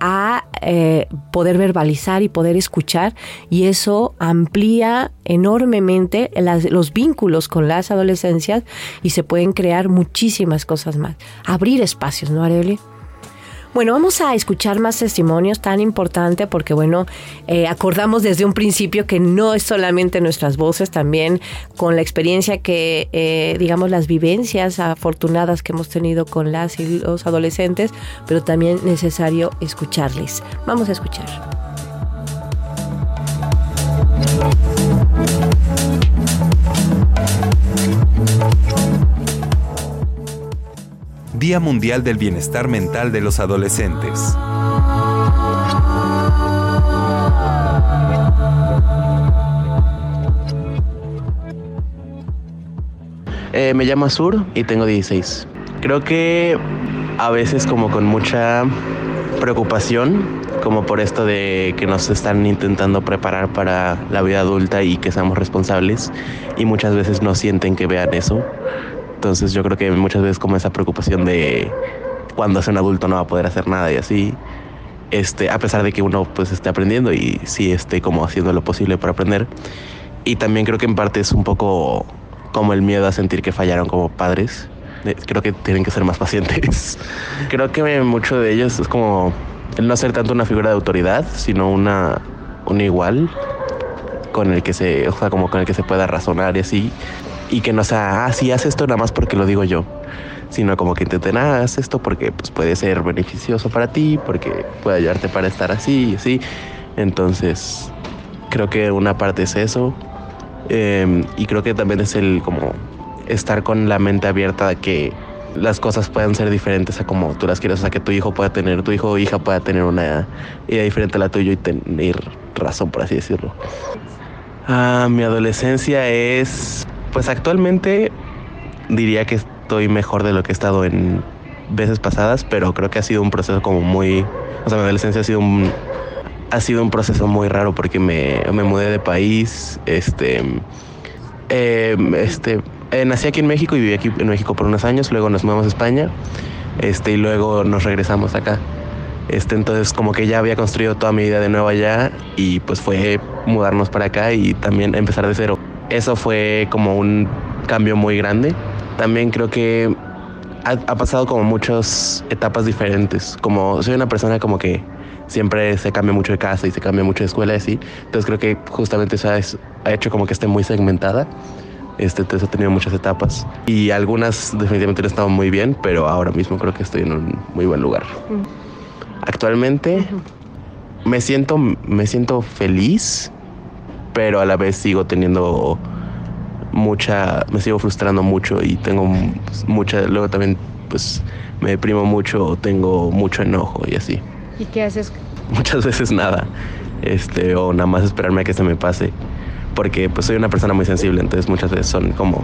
a eh, poder verbalizar y poder escuchar y eso amplía enormemente los vínculos con las adolescencias y se pueden crear muchísimas cosas más. Abrir espacios, ¿no, Areli? Bueno, vamos a escuchar más testimonios tan importante porque, bueno, eh, acordamos desde un principio que no es solamente nuestras voces, también con la experiencia que, eh, digamos, las vivencias afortunadas que hemos tenido con las y los adolescentes, pero también necesario escucharles. Vamos a escuchar. Día Mundial del Bienestar Mental de los Adolescentes. Eh, me llamo Azur y tengo 16. Creo que a veces como con mucha preocupación, como por esto de que nos están intentando preparar para la vida adulta y que seamos responsables y muchas veces no sienten que vean eso. Entonces yo creo que muchas veces como esa preocupación de cuando sea un adulto no va a poder hacer nada y así, este, a pesar de que uno pues esté aprendiendo y sí esté como haciendo lo posible para aprender. Y también creo que en parte es un poco como el miedo a sentir que fallaron como padres. Eh, creo que tienen que ser más (laughs) pacientes. creo que mucho de ellos es como el no ser tanto una figura de autoridad, sino una, un igual con el que se, o sea, como con el que se pueda razonar y así y que no sea, ah, sí, haz esto nada más porque lo digo yo. sino como que intenten, ah, haz esto porque pues, puede ser beneficioso para ti, porque puede ayudarte para estar así y así. Entonces, creo que una parte es eso. Em, y creo que también es el como estar con la mente abierta de que las cosas puedan ser diferentes a como tú las quieres, o sea, que tu hijo pueda tener, tu hijo o hija pueda tener una idea diferente a la tuya y tener razón, por así decirlo. Ah, mi adolescencia es, pues actualmente diría que estoy mejor de lo que he estado en veces pasadas, pero creo que ha sido un proceso como muy, o sea, mi adolescencia ha sido un, ha sido un proceso muy raro porque me, me mudé de país, este, eh, este, eh, nací aquí en México y viví aquí en México por unos años, luego nos mudamos a España, este, y luego nos regresamos acá. Este, entonces como que ya había construido toda mi vida de nuevo allá y pues fue mudarnos para acá y también empezar de cero. Eso fue como un cambio muy grande. También creo que ha, ha pasado como muchas etapas diferentes. Como soy una persona como que siempre se cambia mucho de casa y se cambia mucho de escuela y así. Entonces creo que justamente eso ha hecho como que esté muy segmentada. Este, entonces he tenido muchas etapas y algunas definitivamente no estaban muy bien, pero ahora mismo creo que estoy en un muy buen lugar. Actualmente me siento me siento feliz, pero a la vez sigo teniendo mucha me sigo frustrando mucho y tengo mucha luego también pues me deprimo mucho, tengo mucho enojo y así. ¿Y qué haces? Muchas (laughs) veces nada. Este, o nada más esperarme a que se me pase. Porque pues soy una persona muy sensible, entonces muchas veces son como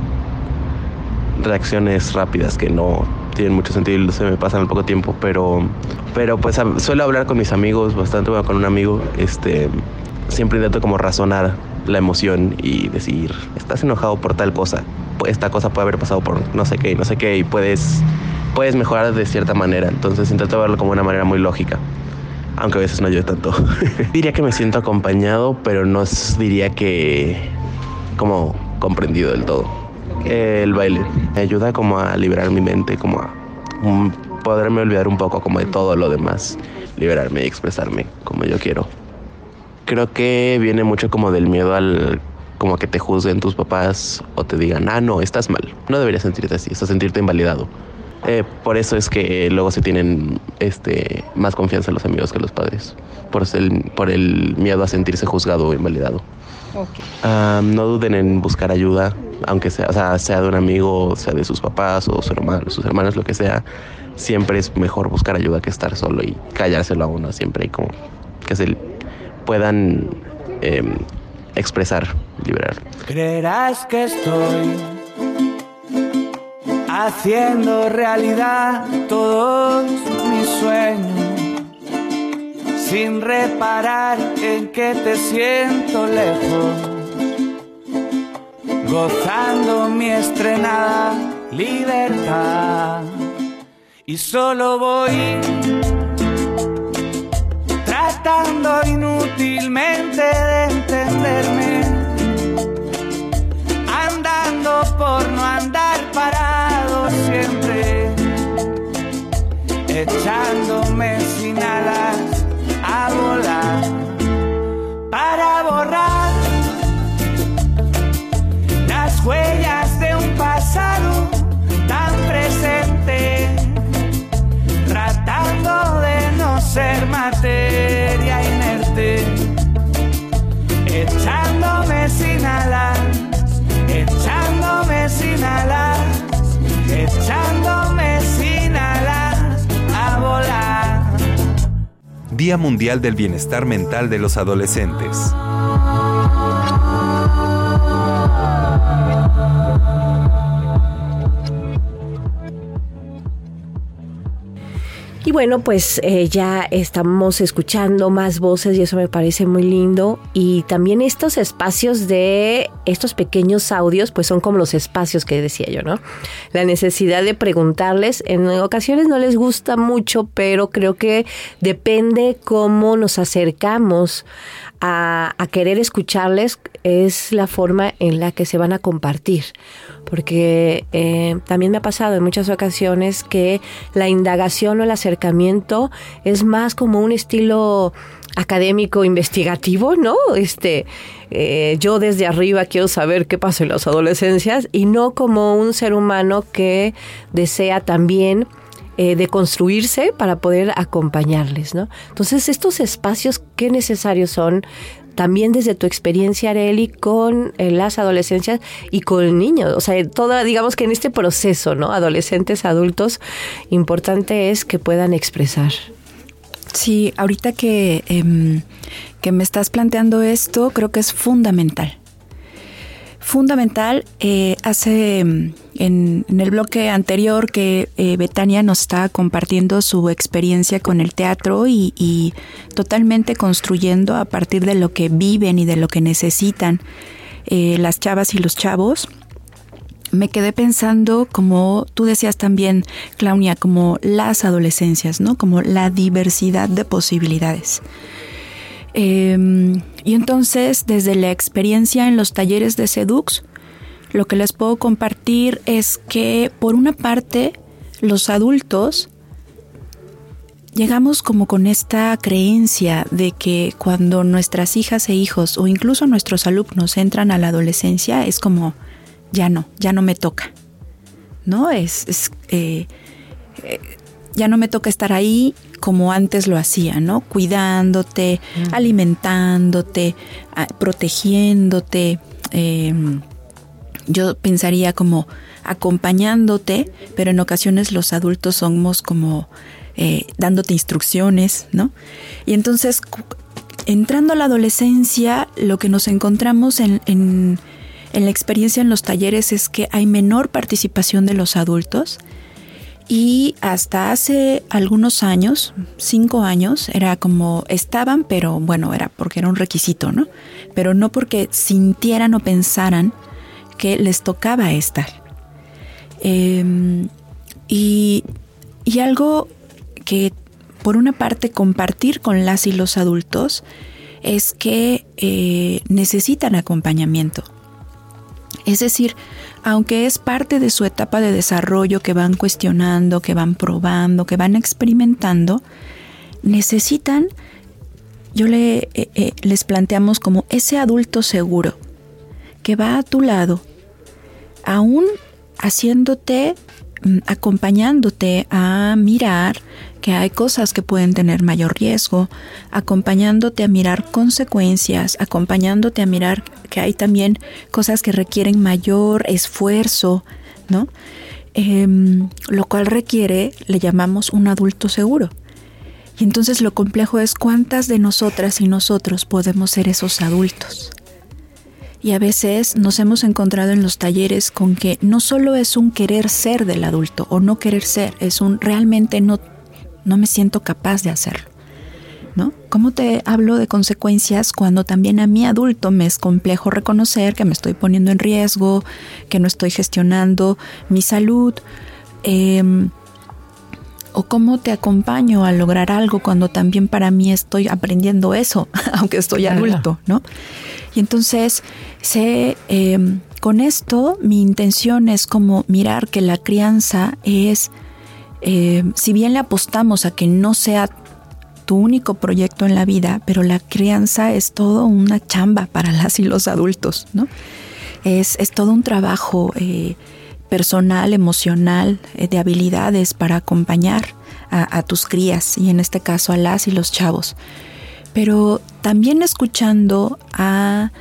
reacciones rápidas que no tienen mucho sentido y se me pasan al poco tiempo, pero, pero pues suelo hablar con mis amigos, bastante bueno, con un amigo, este, siempre intento como razonar la emoción y decir, estás enojado por tal cosa, esta cosa puede haber pasado por no sé qué, no sé qué, y puedes, puedes mejorar de cierta manera, entonces intento verlo como una manera muy lógica aunque a veces no ayude tanto. (laughs) diría que me siento acompañado, pero no diría que como comprendido del todo. El baile me ayuda como a liberar mi mente, como a poderme olvidar un poco como de todo lo demás, liberarme y expresarme como yo quiero. Creo que viene mucho como del miedo al como que te juzguen tus papás o te digan, ah, no, estás mal, no deberías sentirte así, estás sentirte invalidado. Eh, por eso es que luego se tienen este, más confianza los amigos que los padres, por el, por el miedo a sentirse juzgado o invalidado. no duden en buscar ayuda, aunque sea, sea, de un amigo, sea de sus papás o sus hermanos, lo que sea. Siempre es mejor buscar ayuda que estar solo y callárselo a uno siempre y como que se puedan em, expresar, liberar. Creerás que estoy haciendo realidad todos mis sueños, sin reparar en que te siento lejos, gozando mi estrenada libertad. Y solo voy tratando inútilmente de entenderme, andando por no andar para siempre, echándome sin alas a volar. Para borrar las huellas de un pasado tan presente, ser materia inerte, echándome sin alas, echándome sin alas echándome sin alas a volar. Día Mundial del Bienestar Mental de los Adolescentes. Y bueno, pues eh, ya estamos escuchando más voces y eso me parece muy lindo. Y también estos espacios de estos pequeños audios, pues son como los espacios que decía yo, ¿no? La necesidad de preguntarles, en ocasiones no les gusta mucho, pero creo que depende cómo nos acercamos a, querer escucharles, es la forma en la que se van a compartir porque eh, también me ha pasado en muchas ocasiones que la indagación o el acercamiento es más como un estilo académico investigativo, ¿no? Este, eh, yo desde arriba quiero saber qué pasa en las adolescencias y no como un ser humano que desea también eh, de construirse para poder acompañarles, ¿no? Entonces, estos espacios, ¿qué necesarios son? También desde tu experiencia, Areli, con eh, las adolescencias y con niños. O sea, toda, digamos que en este proceso, ¿no? Adolescentes, adultos, importante es que puedan expresar. Sí, ahorita que, em, que me estás planteando esto, creo que es fundamental fundamental. Eh, hace en, el bloque anterior que eh, Betania nos está compartiendo su experiencia con el teatro y, totalmente construyendo a partir de lo que viven y de lo que necesitan eh, las chavas y los chavos. Me quedé pensando, como tú decías también, Claudia, como las adolescencias, ¿no? Como la diversidad de posibilidades. Em, y entonces, desde la experiencia en los talleres de Sedux, lo que les puedo compartir es que, por una parte, los adultos llegamos como con esta creencia de que cuando nuestras hijas e hijos o incluso nuestros alumnos entran a la adolescencia es como ya no, ya no me toca, ¿no? Es, eh, eh, ya no me toca estar ahí como antes lo hacía, ¿no? Cuidándote, mm. alimentándote, protegiéndote. Em, yo pensaría como acompañándote, pero en ocasiones los adultos somos como eh, dándote instrucciones, ¿no? Y entonces, entrando a la adolescencia, lo que nos encontramos en, en la experiencia en los talleres es que hay menor participación de los adultos y hasta hace algunos años, cinco años, era como estaban, pero bueno, era porque era un requisito, ¿no? Pero no porque sintieran o pensaran que les tocaba estar. Em, y, algo que por una parte compartir con las y los adultos es que eh, necesitan acompañamiento. Es decir, aunque es parte de su etapa de desarrollo que van cuestionando, que van probando, que van experimentando, necesitan, yo le, eh, eh, les planteamos como ese adulto seguro que va a tu lado, aún haciéndote, mm, acompañándote a mirar que hay cosas que pueden tener mayor riesgo, acompañándote a mirar consecuencias, acompañándote a mirar que hay también cosas que requieren mayor esfuerzo, ¿no? Em, lo cual requiere, le llamamos un adulto seguro. Y entonces lo complejo es cuántas de nosotras y nosotros podemos ser esos adultos. Y a veces nos hemos encontrado en los talleres con que no solo es un querer ser del adulto o no querer ser, es un realmente no no me siento capaz de hacerlo. ¿No? ¿Cómo te hablo de consecuencias cuando también a mi adulto me es complejo reconocer que me estoy poniendo en riesgo, que no estoy gestionando mi salud? Em, ¿O cómo te acompaño a lograr algo cuando también para mí estoy aprendiendo eso, (laughs) aunque estoy adulto, ¿no? Y entonces, sé, em, con esto mi intención es como mirar que la crianza es eh, si bien le apostamos a que no sea tu único proyecto en la vida, pero la crianza es todo una chamba para (laughs) las y los adultos, ¿no? Es, todo un trabajo eh, personal, emocional, eh, de habilidades para acompañar a, tus crías y en este caso a las y los chavos. Pero también escuchando a,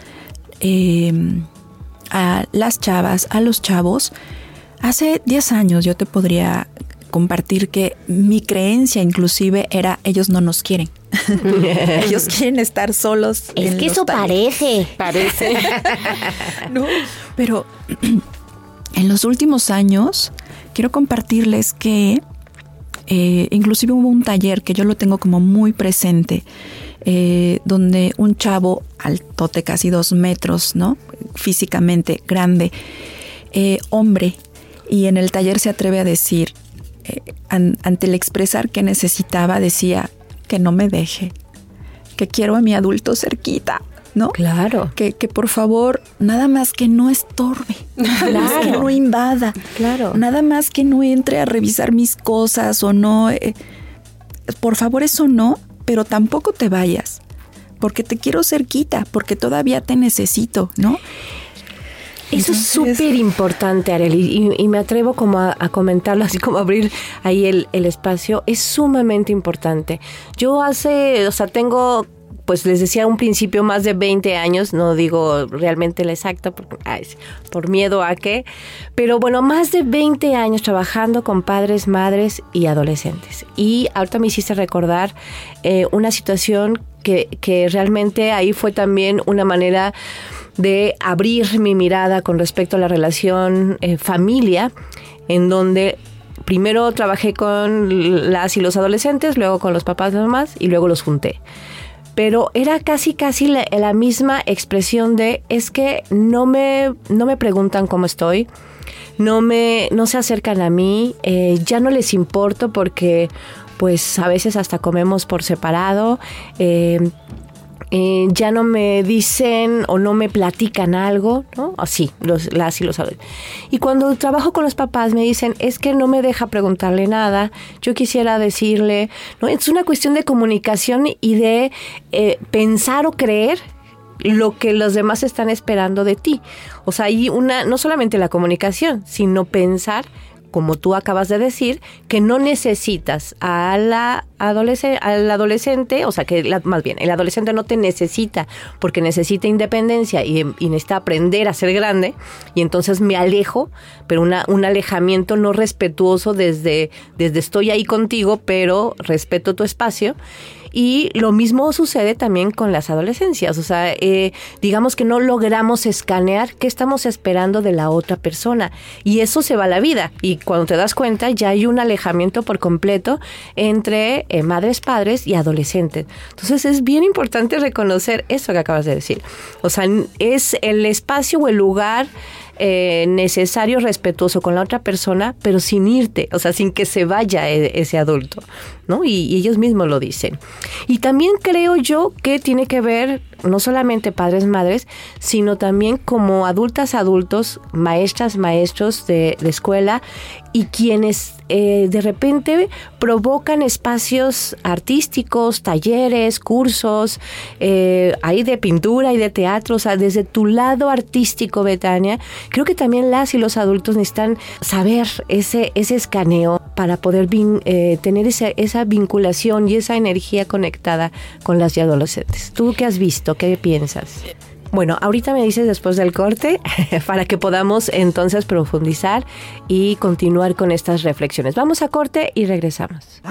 a las chavas, a los chavos, hace 10 años yo te podría compartir que mi creencia inclusive era ellos no nos quieren. (laughs) ellos quieren estar solos. Es que eso parece. Parece. (laughs) no, pero (clears throat) en los últimos años quiero compartirles que eh, inclusive hubo un taller que yo lo tengo como muy presente, eh, donde un chavo altote, casi dos metros, ¿no? Físicamente grande, eh, hombre, y en el taller se atreve a decir, eh, ante el expresar que necesitaba, decía que no me deje, que quiero a mi adulto cerquita. ¿no? Claro. Que, que, por favor, nada más que no estorbe, (laughs) nada más que no invada, claro. nada más que no entre a revisar mis cosas o no. Eh, por favor, eso no, pero tampoco te vayas. porque te quiero cerquita, porque todavía te necesito, ¿no? Eso es súper importante, Arely, y, me atrevo como a, comentarlo, (laughs) así como abrir ahí el, el, espacio, es sumamente importante. Yo hace, o sea, tengo pues les decía un principio más de 20 años, no digo realmente la exacta por, por miedo a qué, pero bueno, más de 20 años trabajando con padres, madres y adolescentes. Y ahorita me hiciste recordar eh, una situación que, que realmente ahí fue también una manera de abrir mi mirada con respecto a la relación eh, familia, en donde primero trabajé con las y los adolescentes, luego con los papás y mamás y luego los junté pero era casi casi la, misma expresión de es que no me, no me preguntan cómo estoy, no me, no se acercan a mí, eh, ya no les importo porque pues a veces hasta comemos por separado. Eh, eh, ya no me dicen o no me platican algo. Así, los, las y los Y cuando trabajo con los papás me dicen, es que no me deja preguntarle nada, yo quisiera decirle. Es una cuestión de comunicación y de eh, pensar o creer lo que los demás están esperando de ti. O sea, hay una, no solamente la comunicación, sino pensar como tú acabas de decir, que no necesitas a la adolescente, al adolescente, o sea, que más bien, el adolescente no te necesita porque necesita independencia y, necesita aprender a ser grande, y entonces me alejo, pero una, un alejamiento no respetuoso desde, desde estoy ahí contigo, pero respeto tu espacio. Y lo mismo sucede también con las adolescencias. O sea, eh, digamos que no logramos escanear qué estamos esperando de la otra persona. Y eso se va a la vida. Y cuando te das cuenta, ya hay un alejamiento por completo entre eh, madres, padres y adolescentes. Entonces es bien importante reconocer eso que acabas de decir. O sea, es el espacio o el lugar eh, necesario, respetuoso con la otra persona, pero sin irte, o sea, sin que se vaya e, ese adulto, ¿no? Y, ellos mismos lo dicen. Y también creo yo que tiene que ver no solamente padres, madres, sino también como adultas, adultos, maestras, maestros de, de escuela y quienes eh, de repente provocan espacios artísticos, talleres, cursos, eh, hay de pintura y de teatro, o sea, desde tu lado artístico, Betania, creo que también las y los adultos necesitan saber ese, ese escaneo para poder eh, tener esa, esa vinculación y esa energía conectada con las y adolescentes. ¿Tú qué has visto? ¿Qué piensas? Bueno, ahorita me dices después del corte (laughs) para que podamos entonces profundizar y continuar con estas reflexiones. Vamos a corte y regresamos.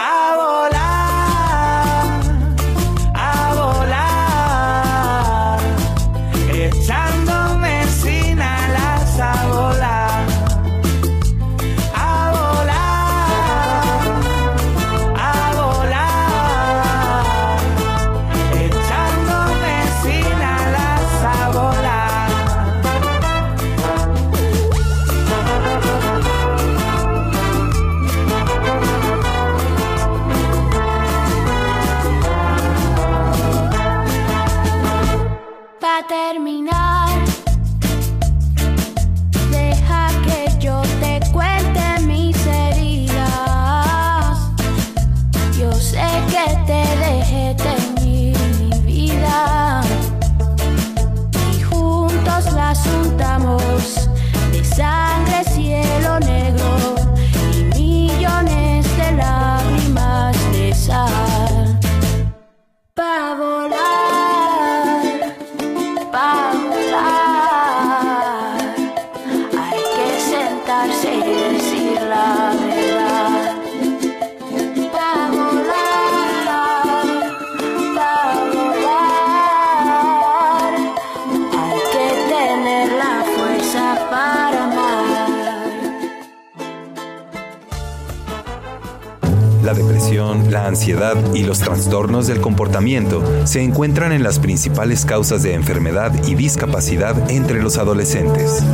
La ansiedad y los trastornos del comportamiento se encuentran en las principales causas de enfermedad y discapacidad entre los adolescentes.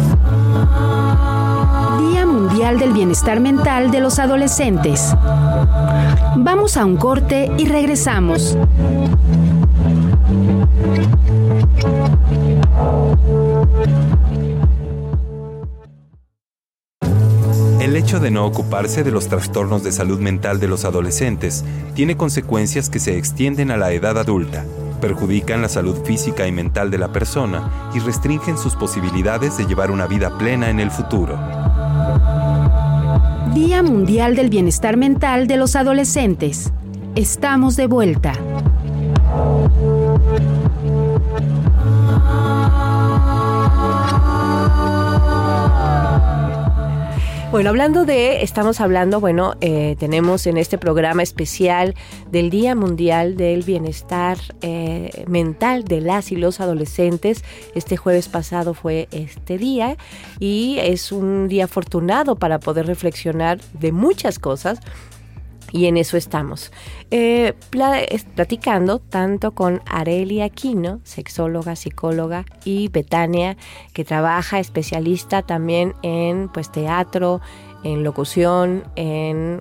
Día Mundial del Bienestar Mental de los Adolescentes. Vamos a un corte y regresamos. El hecho de no ocuparse de los trastornos de salud mental de los adolescentes tiene consecuencias que se extienden a la edad adulta. perjudican la salud física y mental de la persona y restringen sus posibilidades de llevar una vida plena en el futuro. Día Mundial del Bienestar Mental de los Adolescentes. Estamos de vuelta. Bueno, hablando de, estamos hablando, bueno, eh, tenemos en este programa especial del Día Mundial del Bienestar eh, Mental de las y los adolescentes. Este jueves pasado fue este día y es un día afortunado para poder reflexionar de muchas cosas y en eso estamos. Eh, platicando tanto con Arelia Aquino, sexóloga, psicóloga, y Betania, que trabaja especialista también en pues, teatro, en locución, en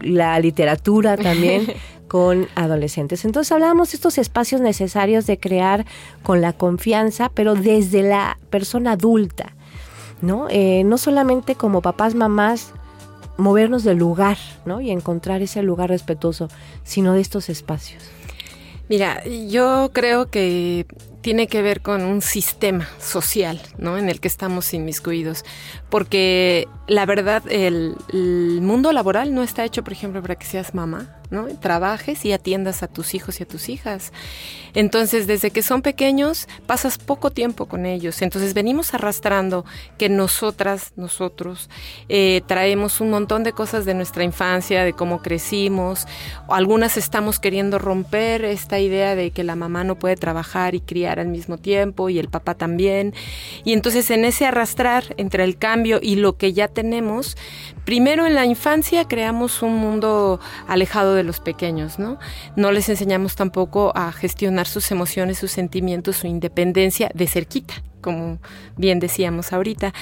la literatura también. (laughs) con adolescentes. Entonces hablábamos de estos espacios necesarios de crear con la confianza, pero desde la persona adulta, ¿no? Eh, no solamente como papás, mamás, movernos del lugar, ¿no? Y encontrar ese lugar respetuoso, sino de estos espacios. Mira, yo creo que tiene que ver con un sistema social, ¿no? En el que estamos inmiscuidos. Porque la verdad, el, el mundo laboral no está hecho, por ejemplo, para que seas mamá, ¿no? Trabajes y atiendas a tus hijos y a tus hijas. Entonces, desde que son pequeños, pasas poco tiempo con ellos. Entonces, venimos arrastrando que nosotras, nosotros, eh, traemos un montón de cosas de nuestra infancia, de cómo crecimos. Algunas estamos queriendo romper esta idea de que la mamá no puede trabajar y criar al mismo tiempo y el papá también. Y entonces, en ese arrastrar entre el cambio y lo que ya tenemos, primero en la infancia creamos un mundo alejado de los pequeños, ¿no? No les enseñamos tampoco a gestionar sus emociones, sus sentimientos, su independencia de cerquita, como bien decíamos ahorita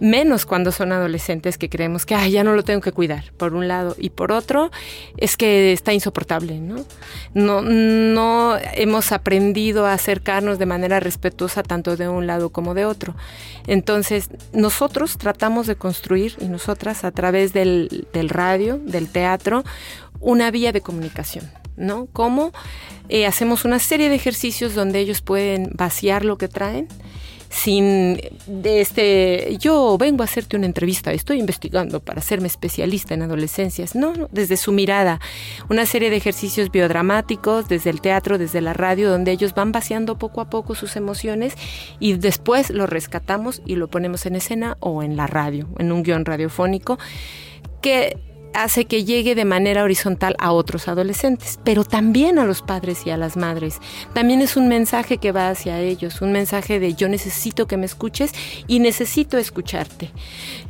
menos cuando son adolescentes que creemos que ya no lo tengo que cuidar, por un lado, y por otro es que está insoportable, ¿no? No, no hemos aprendido a acercarnos de manera respetuosa tanto de un lado como de otro. Entonces, nosotros tratamos de construir, y nosotras a través del, del radio, del teatro, una vía de comunicación. ¿No? ¿Cómo eh, hacemos una serie de ejercicios donde ellos pueden vaciar lo que traen, sin este yo vengo a hacerte una entrevista, estoy investigando para hacerme especialista en adolescencias. No, no, desde su mirada, una serie de ejercicios biodramáticos desde el teatro, desde la radio, donde ellos van vaciando poco a poco sus emociones y después lo rescatamos y lo ponemos en escena o en la radio, en un guion radiofónico que hace que llegue de manera horizontal a otros adolescentes, pero también a los padres y a las madres. También es un mensaje que va hacia ellos, un mensaje de yo necesito que me escuches y necesito escucharte.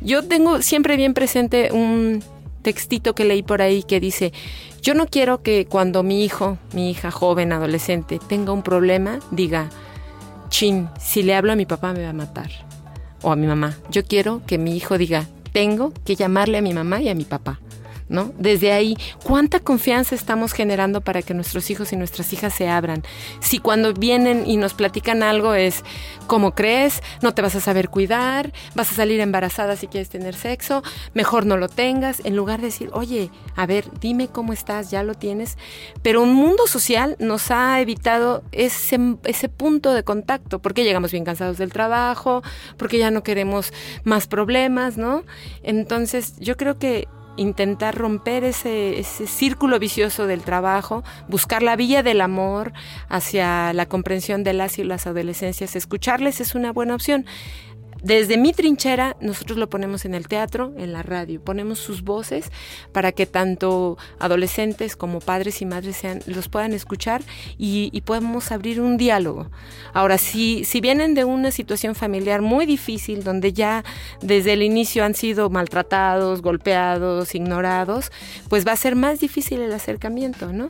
Yo tengo siempre bien presente un textito que leí por ahí que dice, yo no quiero que cuando mi hijo, mi hija joven, adolescente, tenga un problema, diga, chin, si le hablo a mi papá me va a matar. O a mi mamá. Yo quiero que mi hijo diga, tengo que llamarle a mi mamá y a mi papá. ¿No? Desde ahí, ¿cuánta confianza estamos generando para que nuestros hijos y nuestras hijas se abran? Si cuando vienen y nos platican algo es, ¿cómo crees? No te vas a saber cuidar, vas a salir embarazada si quieres tener sexo, mejor no lo tengas, en lugar de decir, oye, a ver, dime cómo estás, ya lo tienes. Pero un mundo social nos ha evitado ese, ese punto de contacto, porque llegamos bien cansados del trabajo, porque ya no queremos más problemas, ¿no? Entonces, yo creo que intentar romper ese, ese, círculo vicioso del trabajo, buscar la vía del amor hacia la comprensión de las y las adolescencias, escucharles es una buena opción desde mi trinchera, nosotros lo ponemos en el teatro, en la radio, ponemos sus voces para que tanto adolescentes como padres y madres los puedan escuchar y, y podemos abrir un diálogo. Ahora, si, si vienen de una situación familiar muy difícil, donde ya desde el inicio han sido maltratados, golpeados, ignorados, pues va a ser más difícil el acercamiento, ¿no?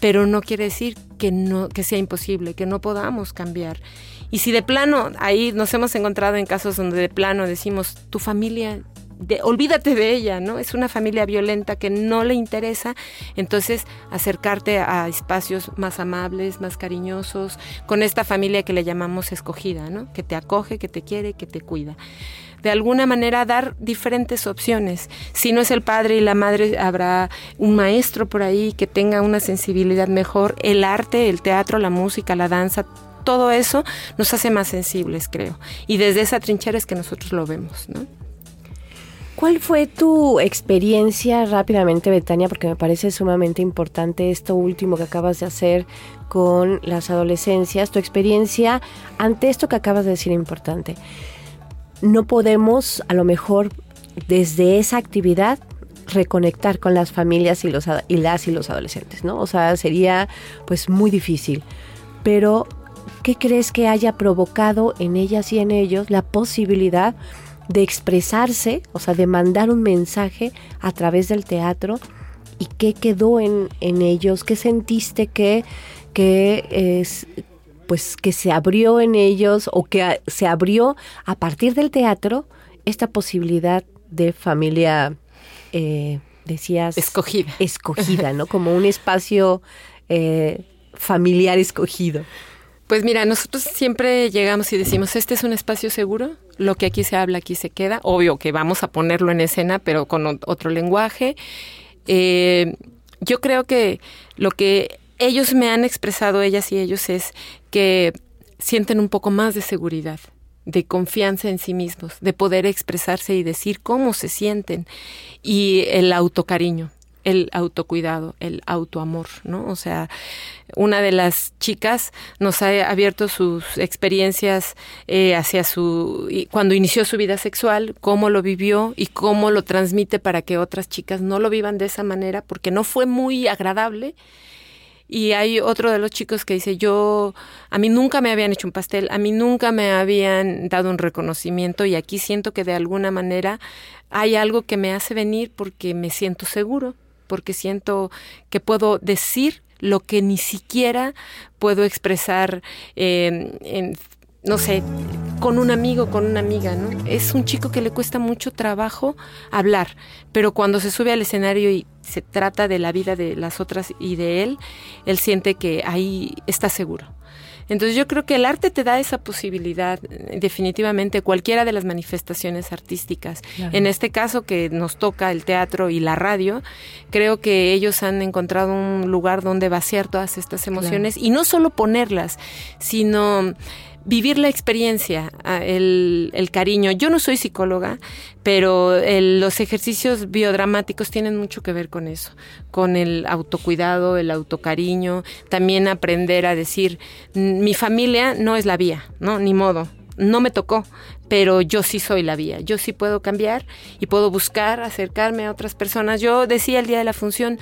Pero no quiere decir que, no, que sea imposible, que no podamos cambiar. Y si de plano, ahí nos hemos encontrado en casos donde de plano decimos, tu familia olvídate de ella, ¿no? Es una familia violenta que no le interesa, entonces acercarte a espacios más amables, más cariñosos, con esta familia que le llamamos escogida, ¿no? Que te acoge, que te quiere, que te cuida de alguna manera dar diferentes opciones. Si no es el padre y la madre, habrá un maestro por ahí que tenga una sensibilidad mejor. El arte, el teatro, la música, la danza, todo eso nos hace más sensibles, creo. Y desde esa trinchera es que nosotros lo vemos, ¿no? ¿Cuál fue tu experiencia rápidamente, Betania? Porque me parece sumamente importante esto último que acabas de hacer con las adolescencias. Tu experiencia ante esto que acabas de decir importante. No podemos, a lo mejor, desde esa actividad reconectar con las familias y, los, y las y los adolescentes, ¿no? O sea, sería pues muy difícil. Pero, ¿qué crees que haya provocado en ellas y en ellos la posibilidad de expresarse, o sea, de mandar un mensaje a través del teatro y qué quedó en, en ellos, qué sentiste que, que es, pues que se abrió en ellos o que se abrió a partir del teatro esta posibilidad de familia, eh, decías... Escogida. Escogida, ¿no? (laughs) Como un espacio eh, familiar escogido. Pues mira, nosotros siempre llegamos y decimos, este es un espacio seguro, lo que aquí se habla, aquí se queda. Obvio que vamos a ponerlo en escena, pero con otro lenguaje. Eh, yo creo que lo que ellos me han expresado, ellas y ellos, es que sienten un poco más de seguridad, de confianza en sí mismos, de poder expresarse y decir cómo se sienten y el autocariño el autocuidado, el autoamor, ¿no? O sea, una de las chicas nos ha abierto sus experiencias eh, hacia su cuando inició su vida sexual, cómo lo vivió y cómo lo transmite para que otras chicas no lo vivan de esa manera, porque no fue muy agradable. Y hay otro de los chicos que dice, yo, a mí nunca me habían hecho un pastel, a mí nunca me habían dado un reconocimiento y aquí siento que de alguna manera hay algo que me hace venir porque me siento seguro, porque siento que puedo decir lo que ni siquiera puedo expresar em, en, no sé, con un amigo, con una amiga, ¿no? Es un chico que le cuesta mucho trabajo hablar, pero cuando se sube al escenario y se trata de la vida de las otras y de él, él siente que ahí está seguro. Entonces yo creo que el arte te da esa posibilidad, definitivamente, cualquiera de las manifestaciones artísticas. En este caso que nos toca el teatro y la radio, creo que ellos han encontrado un lugar donde vaciar todas estas emociones y no solo ponerlas, sino vivir la experiencia, el, el, cariño. Yo no soy psicóloga, pero los ejercicios biodramáticos tienen mucho que ver con eso, con el autocuidado, el autocariño, también aprender a decir, mi familia no es la vía, ¿no? Ni modo, no me tocó, pero yo sí soy la vía, yo sí puedo cambiar y puedo buscar, acercarme a otras personas. Yo decía el día de la función,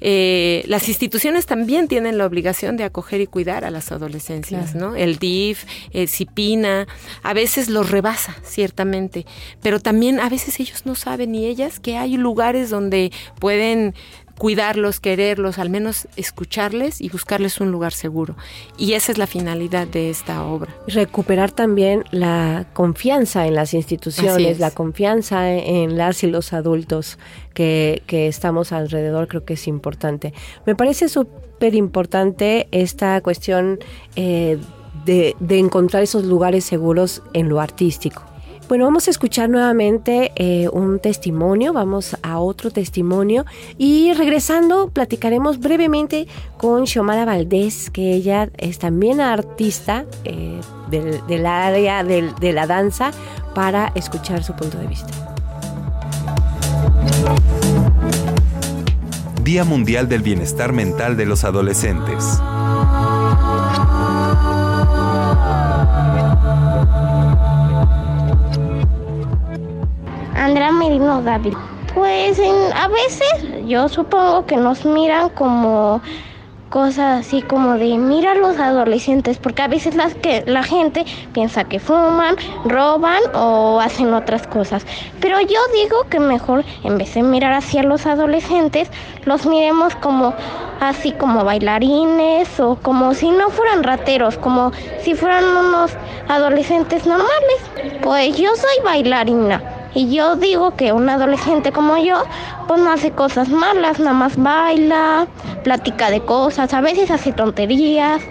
eh, las instituciones también tienen la obligación de acoger y cuidar a las adolescencias, ¿no? El DIF, el CIPINA, a veces los rebasa, ciertamente, pero también a veces ellos no saben ni ellas que hay lugares donde pueden cuidarlos, quererlos, al menos escucharles y buscarles un lugar seguro. Y esa es la finalidad de esta obra. Recuperar también la confianza en las instituciones, la confianza en las y los adultos que, estamos alrededor, creo que es importante. Me parece súper importante esta cuestión eh, de, de encontrar esos lugares seguros en lo artístico. Bueno, vamos a escuchar nuevamente eh, un testimonio, vamos a otro testimonio y regresando platicaremos brevemente con Xiomara Valdés, que ella es también artista eh, del, área de la danza, para escuchar su punto de vista. Día Mundial del Bienestar Mental de los Adolescentes. Andrea Merino David. Pues a veces yo supongo que nos miran como cosas así como de mira a los adolescentes, porque a veces las que la gente piensa que fuman, roban o hacen otras cosas. Pero yo digo que mejor en vez de mirar hacia los adolescentes, los miremos como así como bailarines o como si no fueran rateros, como si fueran unos adolescentes normales. Pues yo soy bailarina Y yo digo que un adolescente como yo, pues no hace cosas malas, nada más baila, platica de cosas, a veces hace tonterías,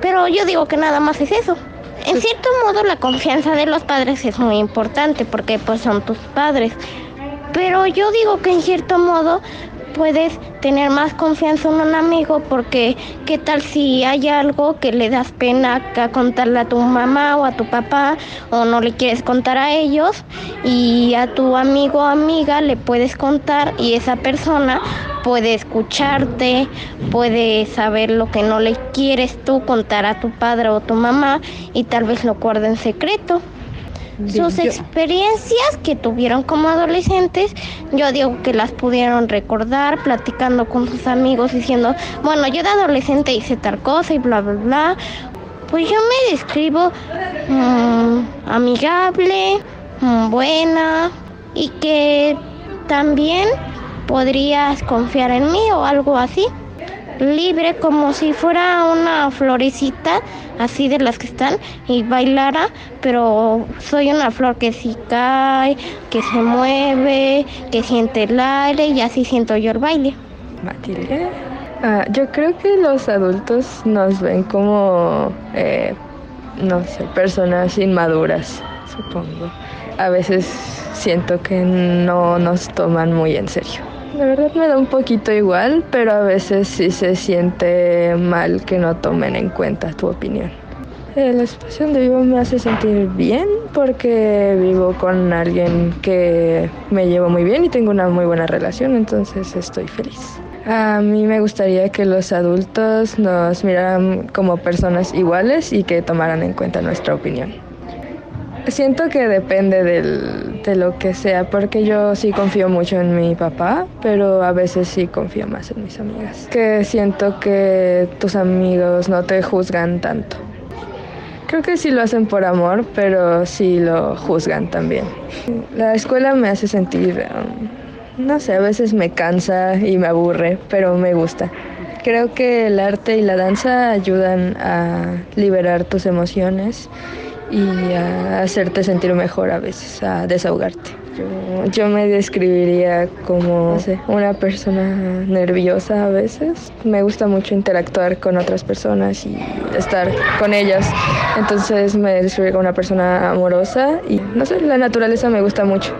pero yo digo que nada más es eso. En cierto modo la confianza de los padres es muy importante porque pues son tus padres. Pero yo digo que en cierto modo puedes tener más confianza en un amigo porque qué tal si hay algo que le das pena a contarle a tu mamá o a tu papá o no le quieres contar a ellos y a tu amigo o amiga le puedes contar y esa persona puede escucharte, puede saber lo que no le quieres tú contar a tu padre o tu mamá y tal vez lo guarde en secreto. Sus experiencias que tuvieron como adolescentes, yo digo que las pudieron recordar platicando con sus amigos diciendo, bueno, yo de adolescente hice tal cosa y bla, bla, bla. Pues yo me describo mm, amigable, mm, buena y que también podrías confiar en mí o algo así libre como si fuera una florecita así de las que están y bailara, pero soy una flor que sí cae, que se mueve, que siente el aire y así siento yo el baile. Matilde. Ah, yo creo que los adultos nos ven como, eh, no sé, personas inmaduras, supongo. A veces siento que no nos toman muy en serio. La verdad me da un poquito igual, pero a veces sí se siente mal que no tomen en cuenta tu opinión. El espacio donde vivo me hace sentir bien porque vivo con alguien que me llevo muy bien y tengo una muy buena relación, entonces estoy feliz. A mí me gustaría que los adultos nos miraran como personas iguales y que tomaran en cuenta nuestra opinión. Siento que depende de lo que sea, porque yo sí confío mucho en mi papá, pero a veces sí confío más en mis amigas. Que siento que tus amigos no te juzgan tanto. Creo que sí lo hacen por amor, pero sí lo juzgan también. La escuela me hace sentir, um, no sé, a veces me cansa y me aburre, pero me gusta. Creo que el arte y la danza ayudan a liberar tus emociones y a hacerte sentir mejor a veces, a desahogarte. Yo, me describiría como una persona nerviosa a veces. Me gusta mucho interactuar con otras personas y estar con ellas. Entonces me describiría como una persona amorosa y no sé, la naturaleza me gusta mucho.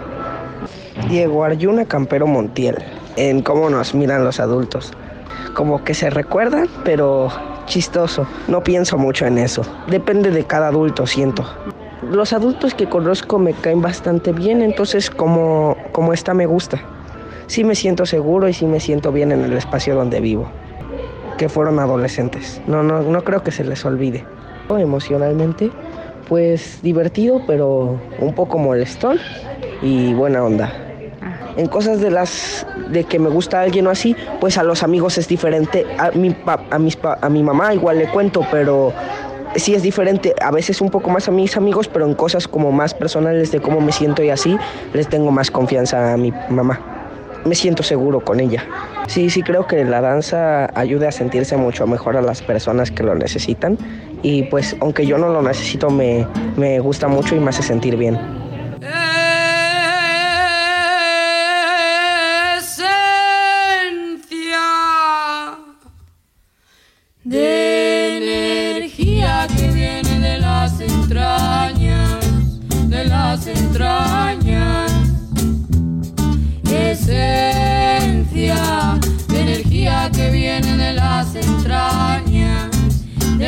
Diego Arjuna Campero Montiel, en cómo nos miran los adultos. Como que se recuerdan, pero chistoso. No pienso mucho en eso. Depende de cada adulto, siento. Los adultos que conozco me caen bastante bien, entonces como, como está me gusta. Sí me siento seguro y sí me siento bien en el espacio donde vivo. Que fueron adolescentes. No, no, no creo que se les olvide. Emocionalmente, pues divertido, pero un poco molestón y buena onda en cosas de las de que me gusta alguien o así, pues a los amigos es diferente. A mi, a, mis, a mi mamá igual le cuento, pero sí es diferente. A veces un poco más a mis amigos, pero en cosas como más personales de cómo me siento y así, les tengo más confianza a mi mamá. Me siento seguro con ella. Sí, sí creo que la danza ayuda a sentirse mucho mejor a las personas que lo necesitan. Y pues aunque yo no lo necesito, me, me gusta mucho y me hace sentir bien.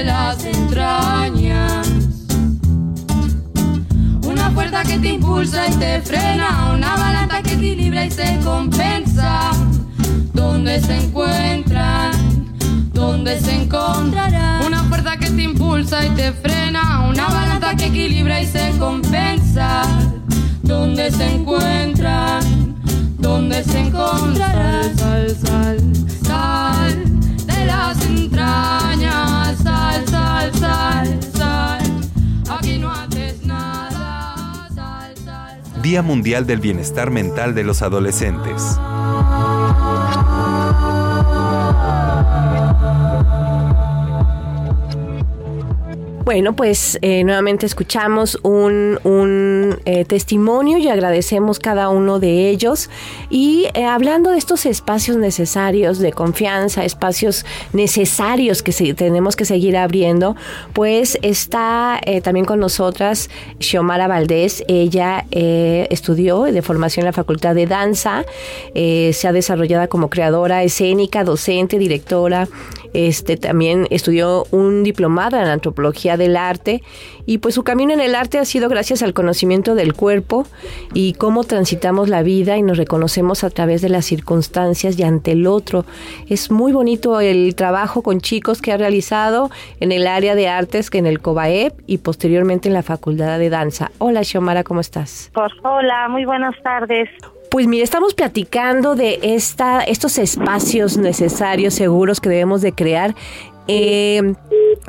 Las entrañas. Una fuerza que te impulsa y te frena, una balanza que equilibra y se compensa. ¿Dónde se encuentran? ¿Dónde se encontrarán? Una fuerza que te impulsa y te frena, una balanza que equilibra y se compensa. ¿Dónde se encuentran? ¿Dónde se encontrarán? Sal, sal, sal, de las entrañas. Día Mundial del Bienestar Mental de los Adolescentes. Bueno, pues eh, nuevamente escuchamos un, un eh, testimonio y agradecemos cada uno de ellos. Y eh, hablando de estos espacios necesarios de confianza, espacios necesarios que tenemos que seguir abriendo, pues está también con nosotras Xiomara Valdés. Ella estudió de formación en la Facultad de Danza, se ha desarrollado como creadora escénica, docente, directora. Este también estudió un diplomado en antropología del arte y pues su camino en el arte ha sido gracias al conocimiento del cuerpo y cómo transitamos la vida y nos reconocemos a través de las circunstancias y ante el otro. Es muy bonito el trabajo con chicos que ha realizado en el área de artes que en el COBAEP y posteriormente en la Facultad de Danza. Hola Xiomara, ¿cómo estás? Hola, muy buenas tardes. Pues mire, estamos platicando de esta, estos espacios necesarios, seguros que debemos de crear eh,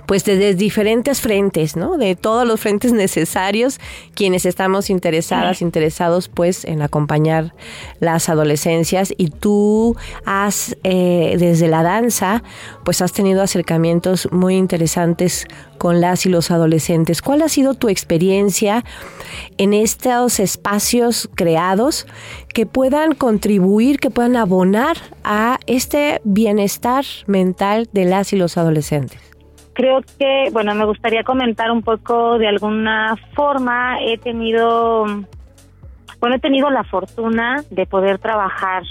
pues desde diferentes frentes, ¿no? De todos los frentes necesarios, quienes estamos interesadas, interesados, pues, en acompañar las adolescencias. Y tú has, eh, desde la danza, pues has tenido acercamientos muy interesantes con las y los adolescentes. ¿Cuál ha sido tu experiencia en estos espacios creados que puedan contribuir, que puedan abonar a este bienestar mental de las y los adolescentes? Creo que, bueno, me gustaría comentar un poco de alguna forma. He tenido, bueno, he tenido la fortuna de poder trabajar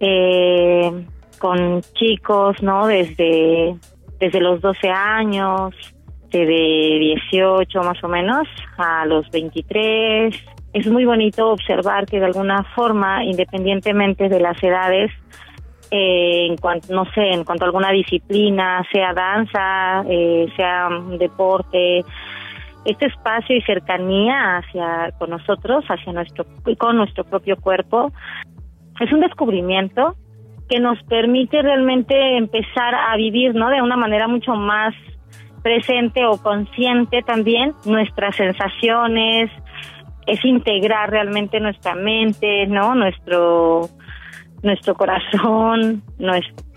eh, con chicos, ¿no? Desde desde los 12 años, de 18 más o menos a los 23. Es muy bonito observar que de alguna forma, independientemente de las edades, eh, en cuanto, no sé, en cuanto a alguna disciplina, sea danza, eh, sea deporte, este espacio y cercanía hacia con nosotros, hacia nuestro con nuestro propio cuerpo, es un descubrimiento que nos permite realmente empezar a vivir, ¿no? De una manera mucho más presente o consciente también nuestras sensaciones, es integrar realmente nuestra mente, ¿no? Nuestro nuestro corazón,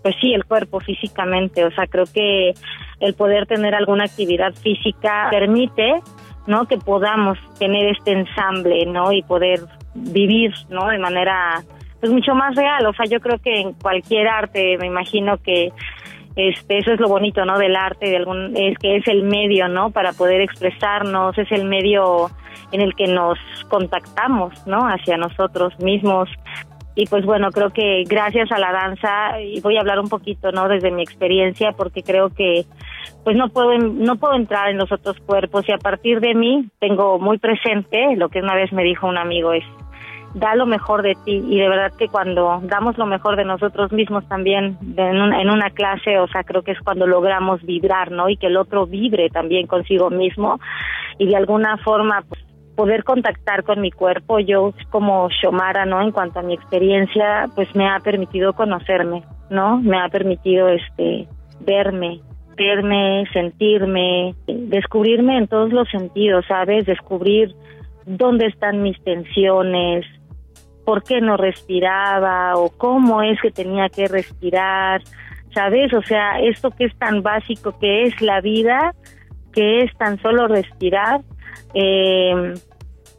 pues sí, el cuerpo físicamente, o sea, creo que el poder tener alguna actividad física permite, ¿no? Que podamos tener este ensamble, ¿no? Y poder vivir, ¿no? De manera pues mucho más real. O sea, yo creo que en cualquier arte, me imagino que este, eso es lo bonito, ¿no? Del arte, de algún, es que es el medio, ¿no? Para poder expresarnos, es el medio en el que nos contactamos, ¿no? Hacia nosotros mismos. Y pues bueno, creo que gracias a la danza, y voy a hablar un poquito, ¿no? Desde mi experiencia, porque creo que pues no puedo, no puedo entrar en los otros cuerpos y a partir de mí tengo muy presente lo que una vez me dijo un amigo, es da lo mejor de ti y de verdad que cuando damos lo mejor de nosotros mismos también en una, en una clase, o sea, creo que es cuando logramos vibrar, ¿no? Y que el otro vibre también consigo mismo y de alguna forma pues, poder contactar con mi cuerpo, yo como Shomara, ¿no? En cuanto a mi experiencia, pues me ha permitido conocerme, ¿no? Me ha permitido este verme, verme, sentirme, descubrirme en todos los sentidos, ¿sabes? Descubrir dónde están mis tensiones, por qué no respiraba o cómo es que tenía que respirar, ¿sabes? O sea, esto que es tan básico que es la vida, que es tan solo respirar, eh,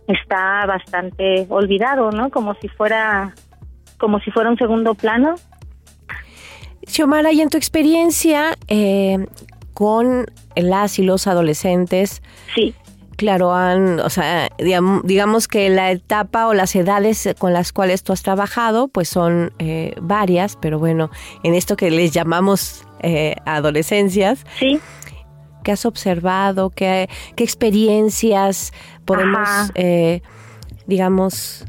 está bastante olvidado, ¿no? Como si fuera, como si fuera un segundo plano. Xiomara, y en tu experiencia eh, con las y los adolescentes, sí. Claro, han, o sea, digamos, que la etapa o las edades con las cuales tú has trabajado, pues son eh, varias, pero bueno, en esto que les llamamos eh, adolescencias. Sí. ¿Qué has observado? ¿Qué, qué experiencias podemos, eh, digamos,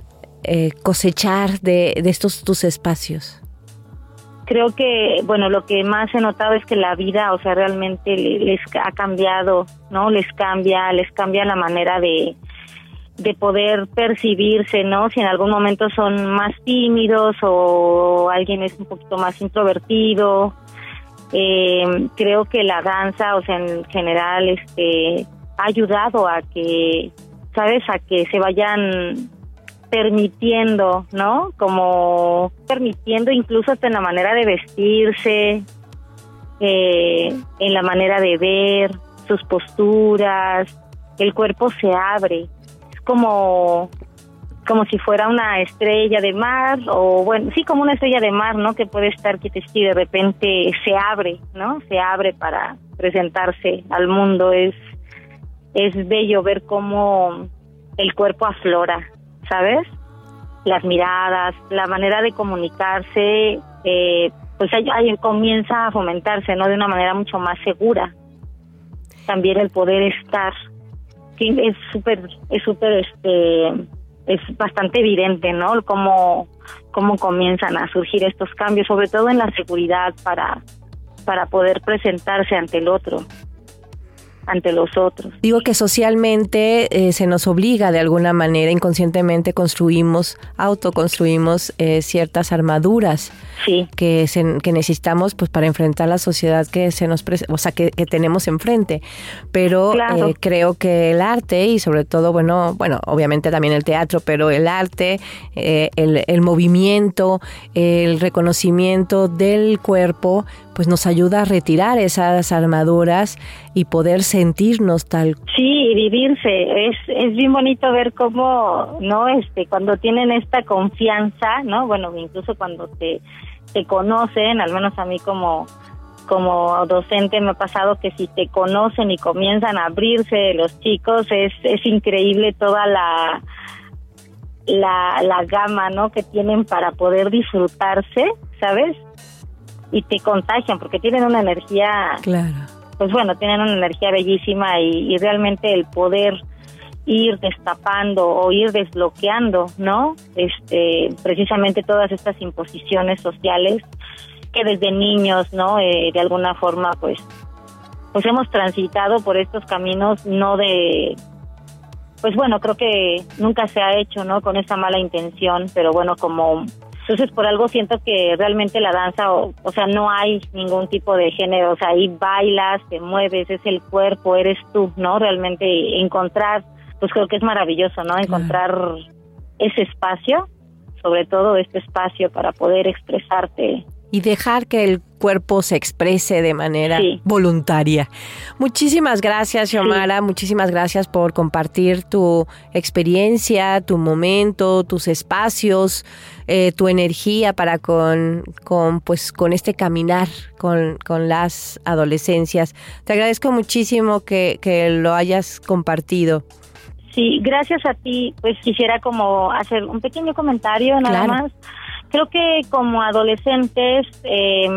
cosechar de, de estos tus espacios? creo que, bueno, lo que más he notado es que la vida, o sea, realmente les ha cambiado, ¿no? Les cambia, les cambia la manera de, de poder percibirse, ¿no? Si en algún momento son más tímidos o alguien es un poquito más introvertido. Eh, creo que la danza, o sea, en general, este, ha ayudado a que, ¿sabes? A que se vayan permitiendo, ¿no? Como permitiendo incluso hasta en la manera de vestirse, eh, en la manera de ver, sus posturas, el cuerpo se abre, es como como si fuera una estrella de mar o bueno, sí como una estrella de mar, ¿no? Que puede estar que y de repente se abre, ¿no? Se abre para presentarse al mundo. Es es bello ver cómo el cuerpo aflora, ¿sabes? Las miradas, la manera de comunicarse, eh, pues ahí, comienza a fomentarse, ¿no? De una manera mucho más segura. También el poder estar, que es súper, es súper, este, es bastante evidente, ¿no? Cómo, cómo comienzan a surgir estos cambios, sobre todo en la seguridad para, para poder presentarse ante el otro ante los otros. Digo que socialmente eh, se nos obliga de alguna manera, inconscientemente construimos, autoconstruimos eh, ciertas armaduras que, que necesitamos pues para enfrentar la sociedad que se nos o sea que, tenemos enfrente. Pero eh, creo que el arte y sobre todo bueno bueno obviamente también el teatro, pero el arte, el, el movimiento, el reconocimiento del cuerpo pues nos ayuda a retirar esas armaduras y poder sentirnos tal. Sí, vivirse. Es, es bien bonito ver cómo, ¿no? Este, cuando tienen esta confianza, ¿no? Bueno, incluso cuando te, te conocen, al menos a mí como como docente me ha pasado que si te conocen y comienzan a abrirse los chicos es, es increíble toda la, la, la gama ¿no? que tienen para poder disfrutarse, ¿sabes? Y te contagian porque tienen una energía, claro. pues bueno, tienen una energía bellísima y, realmente el poder ir destapando o ir desbloqueando, ¿no? Este, precisamente todas estas imposiciones sociales que desde niños, ¿no? Eh, de alguna forma, pues, pues hemos transitado por estos caminos no de, pues bueno, creo que nunca se ha hecho, ¿no? Con esa mala intención, pero bueno, como entonces, por algo siento que realmente la danza, o, o, sea, no hay ningún tipo de género, o sea, ahí bailas, te mueves, es el cuerpo, eres tú, ¿no? Realmente encontrar, pues creo que es maravilloso, ¿no? Encontrar ese espacio, sobre todo este espacio para poder expresarte y dejar que el cuerpo se exprese de manera voluntaria. Muchísimas gracias, Xiomara. Muchísimas gracias por compartir tu experiencia, tu momento, tus espacios, eh, tu energía para con, con, pues, con este caminar con, con las adolescencias. Te agradezco muchísimo que, que lo hayas compartido. Sí, gracias a ti. Pues quisiera como hacer un pequeño comentario nada más creo que como adolescentes eh,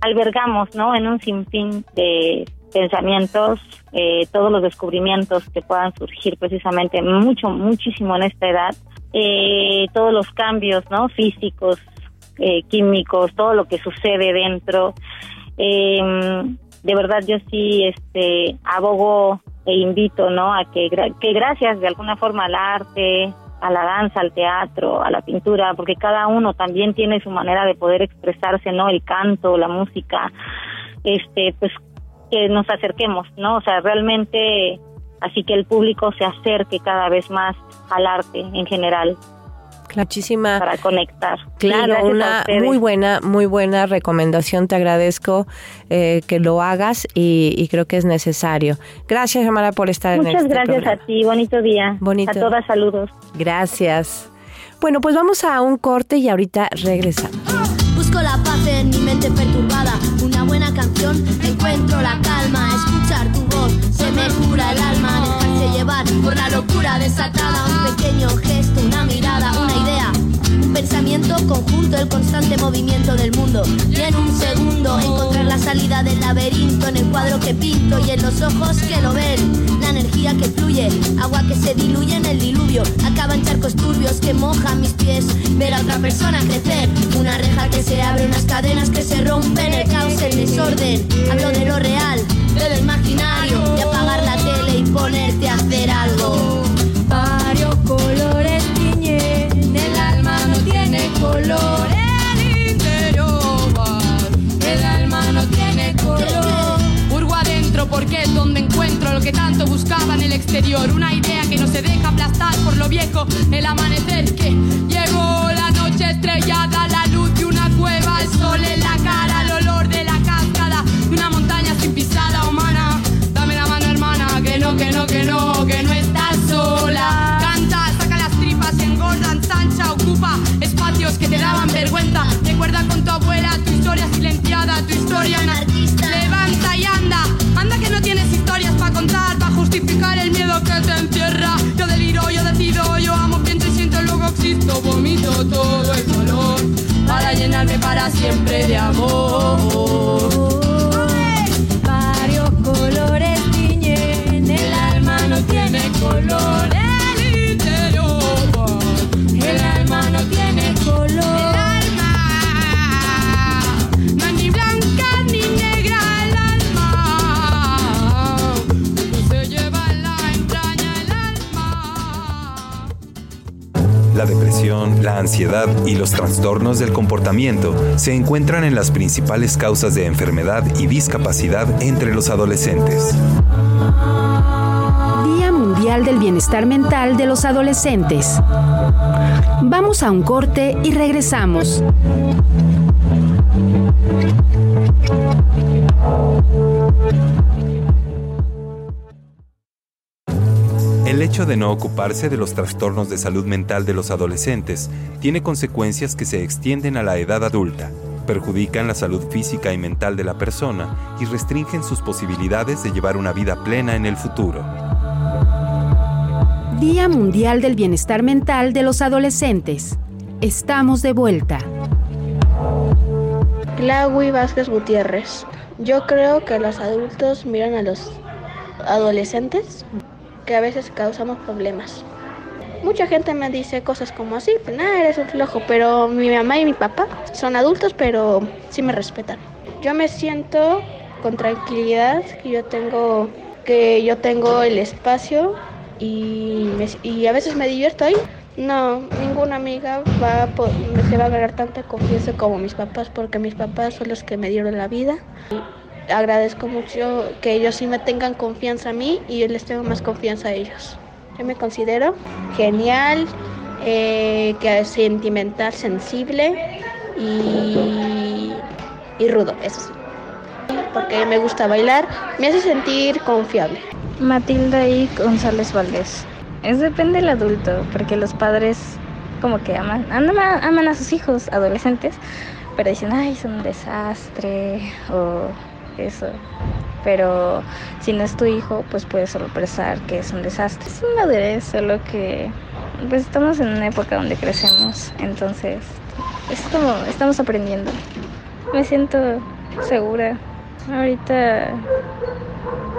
albergamos, ¿no? En un sinfín de pensamientos, eh, todos los descubrimientos que puedan surgir precisamente mucho, muchísimo en esta edad, eh, todos los cambios, ¿no? Físicos, eh, químicos, todo lo que sucede dentro. Em, de verdad yo sí, este, abogo e invito, ¿no? A que, que gracias de alguna forma al arte, a la danza, al teatro, a la pintura, porque cada uno también tiene su manera de poder expresarse, ¿no? El canto, la música, este, pues que nos acerquemos, ¿no? O sea, realmente así que el público se acerque cada vez más al arte en general. Muchísima. Para conectar. Claro, una muy buena, muy buena recomendación. Te agradezco eh, que lo hagas y, creo que es necesario. Gracias, Amara, por estar Muchas en este gracias a ti. Bonito día. Bonito. A todas, saludos. Gracias. Bueno, pues vamos a un corte y ahorita regresamos. Busco la paz en mi mente perturbada. Una buena canción, encuentro la calma. Escuchar tu voz, se me cura el alma. Dejarse llevar por la locura desatada. Un pequeño gesto, una mirada, conjunto, el constante movimiento del mundo. Y en un segundo encontrar la salida del laberinto en el cuadro que pinto y en los ojos que lo ven. La energía que fluye, agua que se diluye en el diluvio. Acaban charcos turbios que mojan mis pies. Ver a otra persona crecer, una reja que se abre, unas cadenas que se rompen, el caos, el desorden. Hablo de lo real, de lo imaginario, y apagar la tele y ponerte a hacer algo. Color el interior. El alma no tiene color. Urgo adentro porque es donde encuentro lo que tanto buscaba en el exterior. Una idea que no se deja aplastar por lo viejo. El amanecer que llegó la noche estrellada, la luz de una cueva, el sol en la cara, espacios que te daban vergüenza. Recuerda con tu abuela tu historia silenciada, tu historia anarquista. Levanta y anda, anda que no tienes historias para contar, para justificar el miedo que te encierra. Yo deliro, yo decido, yo amo, pienso y siento, luego existo, vomito todo el dolor para llenarme para siempre de amor. La ansiedad y los trastornos del comportamiento se encuentran en las principales causas de enfermedad y discapacidad entre los adolescentes. Día Mundial del Bienestar Mental de los Adolescentes. Vamos a un corte y regresamos. Hecho de no ocuparse de los trastornos de salud mental de los adolescentes tiene consecuencias que se extienden a la edad adulta, perjudican la salud física y mental de la persona y restringen sus posibilidades de llevar una vida plena en el futuro. Día Mundial del Bienestar Mental de los Adolescentes. Estamos de vuelta. Claudia Vázquez Gutiérrez. Yo creo que los adultos miran a los adolescentes que a veces causamos problemas. Mucha gente me dice cosas como así, nada, eres un flojo, pero mi mamá y mi papá son adultos, pero sí me respetan. Yo me siento con tranquilidad que yo tengo que yo tengo el espacio y, y a veces me divierto ahí. No, ninguna amiga va se va a ganar tanta confianza como mis papás, porque mis papás son los que me dieron la vida. Agradezco mucho que ellos sí me tengan confianza a mí y yo les tengo más confianza a ellos. Yo me considero genial, eh, que es sentimental, sensible y, y rudo, eso sí. Porque me gusta bailar, me hace sentir confiable. Matilda y González Valdés. Es depende del adulto, porque los padres como que aman, aman, a sus hijos adolescentes, pero dicen, ay, son un desastre o eso. Pero si no es tu hijo, pues puedes sorpresar que es un desastre. Es una madurez, solo que pues estamos en una época donde crecemos, entonces es como estamos aprendiendo. Me siento segura. Ahorita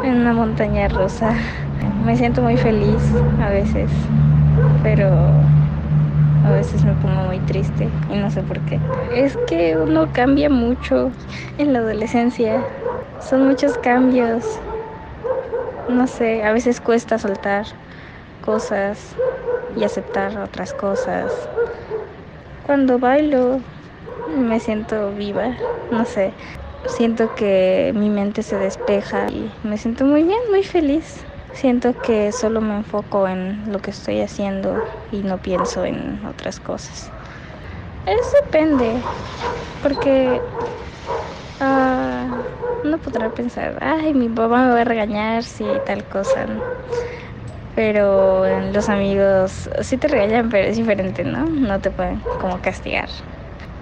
en una montaña rusa. Me siento muy feliz a veces, pero a veces me pongo muy triste y no sé por qué. Es que uno cambia mucho en la adolescencia. Son muchos cambios. No sé, a veces cuesta soltar cosas y aceptar otras cosas. Cuando bailo me siento viva, no sé. Siento que mi mente se despeja y me siento muy bien, muy feliz. Siento que solo me enfoco en lo que estoy haciendo y no pienso en otras cosas. Eso depende, porque ah, uno podrá pensar, ay, mi papá me va a regañar si tal cosa. Pero los amigos sí te regañan, pero es diferente, ¿no? No te pueden como castigar.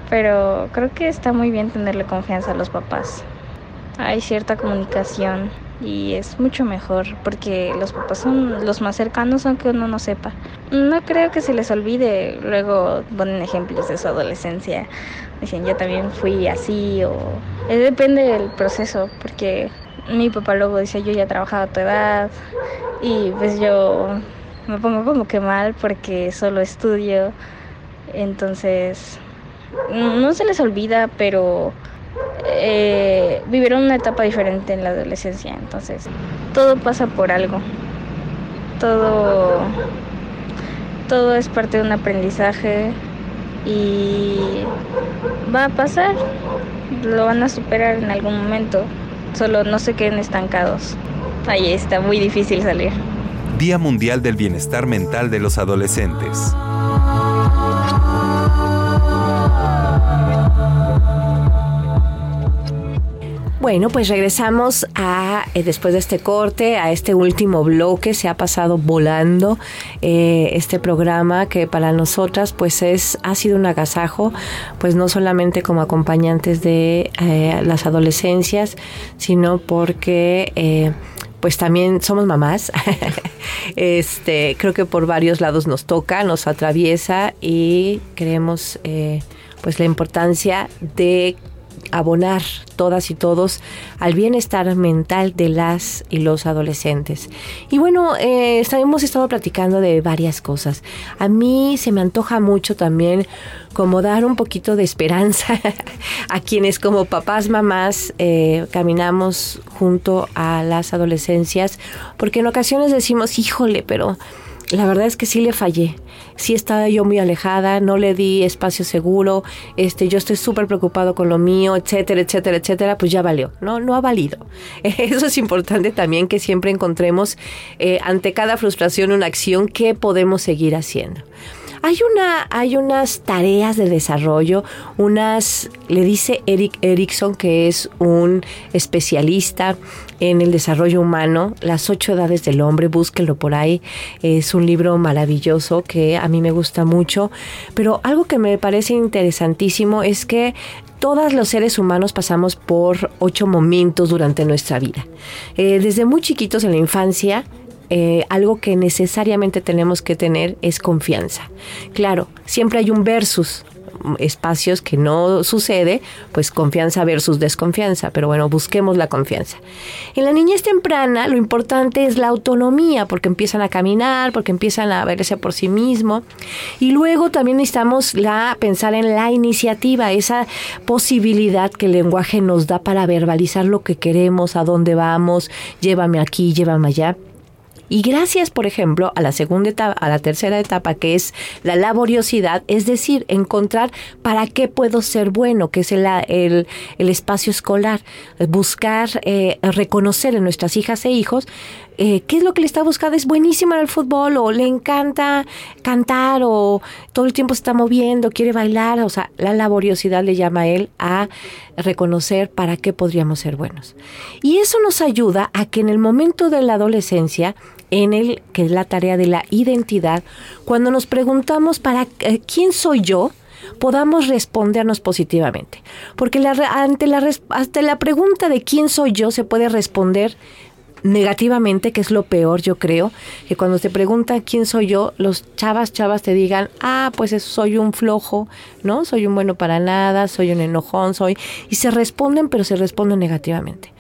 Pero creo que está muy bien tenerle confianza a los papás. Hay cierta comunicación y es mucho mejor porque los papás son los más cercanos aunque uno no sepa. No creo que se les olvide, luego ponen ejemplos de su adolescencia. Dicen, yo también fui así o... eh, Depende del proceso porque mi papá luego dice, yo ya trabajaba a tu edad y pues yo me pongo como que mal porque solo estudio. Entonces, no se les olvida, pero eh, vivieron una etapa diferente en la adolescencia, entonces todo pasa por algo. Todo, todo es parte de un aprendizaje y va a pasar, lo van a superar en algún momento, solo no se queden estancados. Ahí está muy difícil salir. Día Mundial del Bienestar Mental de los Adolescentes. Bueno, pues regresamos a eh, después de este corte, a este último bloque. Se ha pasado volando eh, este programa que para nosotras, pues es ha sido un agasajo, pues no solamente como acompañantes de eh, las adolescencias, sino porque pues también somos mamás. (laughs) este, creo que por varios lados nos toca, nos atraviesa y creemos pues la importancia de abonar todas y todos al bienestar mental de las y los adolescentes. Y bueno, eh, hemos estado platicando de varias cosas. A mí se me antoja mucho también como dar un poquito de esperanza (laughs) a quienes como papás, mamás eh, caminamos junto a las adolescencias, porque en ocasiones decimos, híjole, pero la verdad es que sí le fallé. Sí estaba yo muy alejada, no le di espacio seguro, este, yo estoy súper preocupado con lo mío, etcétera, etcétera, etcétera, pues ya valió. No, no ha valido. (laughs) Eso es importante también que siempre encontremos eh, ante cada frustración una acción que podemos seguir haciendo. Hay una, hay unas tareas de desarrollo, unas, le dice Eric Erickson, que es un especialista en el desarrollo humano, Las ocho edades del hombre, búsquenlo por ahí. Es un libro maravilloso que a mí me gusta mucho. Pero algo que me parece interesantísimo es que todos los seres humanos pasamos por ocho momentos durante nuestra vida. Eh, desde muy chiquitos en la infancia, eh, algo que necesariamente tenemos que tener es confianza. Claro, siempre hay un versus, espacios que no sucede, pues confianza versus desconfianza, pero bueno, busquemos la confianza. En la niñez temprana lo importante es la autonomía, porque empiezan a caminar, porque empiezan a verse por sí mismo, y luego también necesitamos la, pensar en la iniciativa, esa posibilidad que el lenguaje nos da para verbalizar lo que queremos, a dónde vamos, llévame aquí, llévame allá. Y gracias, por ejemplo, a la segunda etapa, a la tercera etapa, que es la laboriosidad, es decir, encontrar para qué puedo ser bueno, que es el, el, espacio escolar, buscar eh, reconocer en nuestras hijas e hijos eh, qué es lo que le está buscando, es buenísima en el fútbol o le encanta cantar o todo el tiempo se está moviendo, quiere bailar, o sea, la laboriosidad le llama a él a reconocer para qué podríamos ser buenos. Y eso nos ayuda a que en el momento de la adolescencia en el que es la tarea de la identidad, cuando nos preguntamos para eh, quién soy yo, podamos respondernos positivamente. Porque la, ante, la, ante la pregunta de quién soy yo se puede responder negativamente, que es lo peor, yo creo, que cuando te preguntan quién soy yo, los chavas, chavas te digan, ah, pues soy un flojo, ¿no? Soy un bueno para nada, soy un enojón, soy... Y se responden, pero se responden negativamente.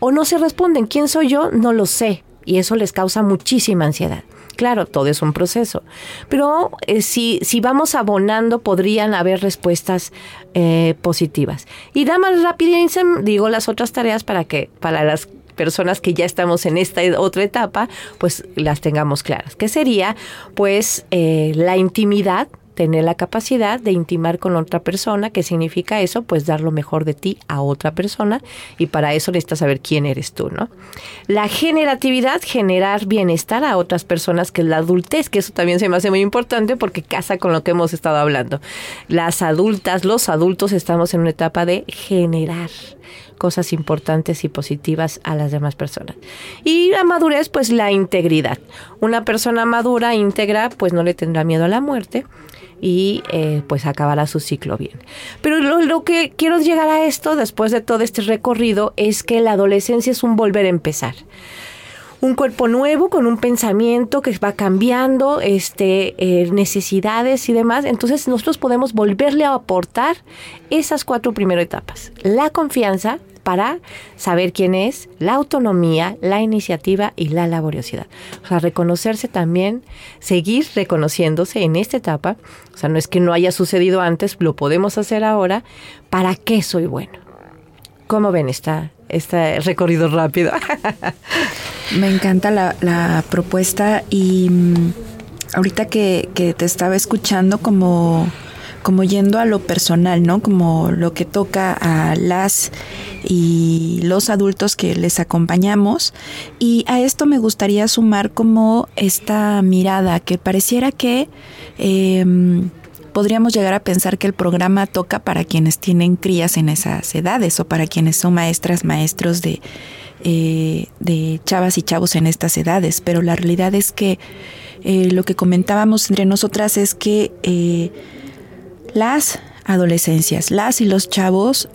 O no se responden, ¿quién soy yo? No lo sé y eso les causa muchísima ansiedad. Claro, todo es un proceso, pero eh, si, si vamos abonando podrían haber respuestas eh, positivas. Y da más rapidez, digo las otras tareas para que para las personas que ya estamos en esta otra etapa, pues las tengamos claras. ¿Qué sería? Pues eh, la intimidad, tener la capacidad de intimar con otra persona. ¿Qué significa eso? Pues dar lo mejor de ti a otra persona y para eso necesitas saber quién eres tú, ¿no? La generatividad, generar bienestar a otras personas, que es la adultez, que eso también se me hace muy importante porque casa con lo que hemos estado hablando. Las adultas, los adultos estamos en una etapa de generar cosas importantes y positivas a las demás personas. Y la madurez, pues la integridad. Una persona madura, íntegra, pues no le tendrá miedo a la muerte y eh, pues acabará su ciclo bien. Pero lo, que quiero llegar a esto después de todo este recorrido es que la adolescencia es un volver a empezar un cuerpo nuevo con un pensamiento que va cambiando, este, eh, necesidades y demás. Entonces nosotros podemos volverle a aportar esas cuatro primeras etapas. La confianza, para saber quién es, la autonomía, la iniciativa y la laboriosidad. O sea, reconocerse también, seguir reconociéndose en esta etapa. O sea, no es que no haya sucedido antes, lo podemos hacer ahora. ¿Para qué soy bueno? ¿Cómo ven esta, este recorrido rápido? (laughs) Me encanta la, propuesta y mm, ahorita que, que te estaba escuchando como como yendo a lo personal, ¿no? Como lo que toca a las y los adultos que les acompañamos. Y a esto me gustaría sumar como esta mirada que pareciera que em, podríamos llegar a pensar que el programa toca para quienes tienen crías en esas edades o para quienes son maestras, maestros de, eh, de chavas y chavos en estas edades, pero la realidad es que eh, lo que comentábamos entre nosotras es que eh, las adolescencias, las y los chavos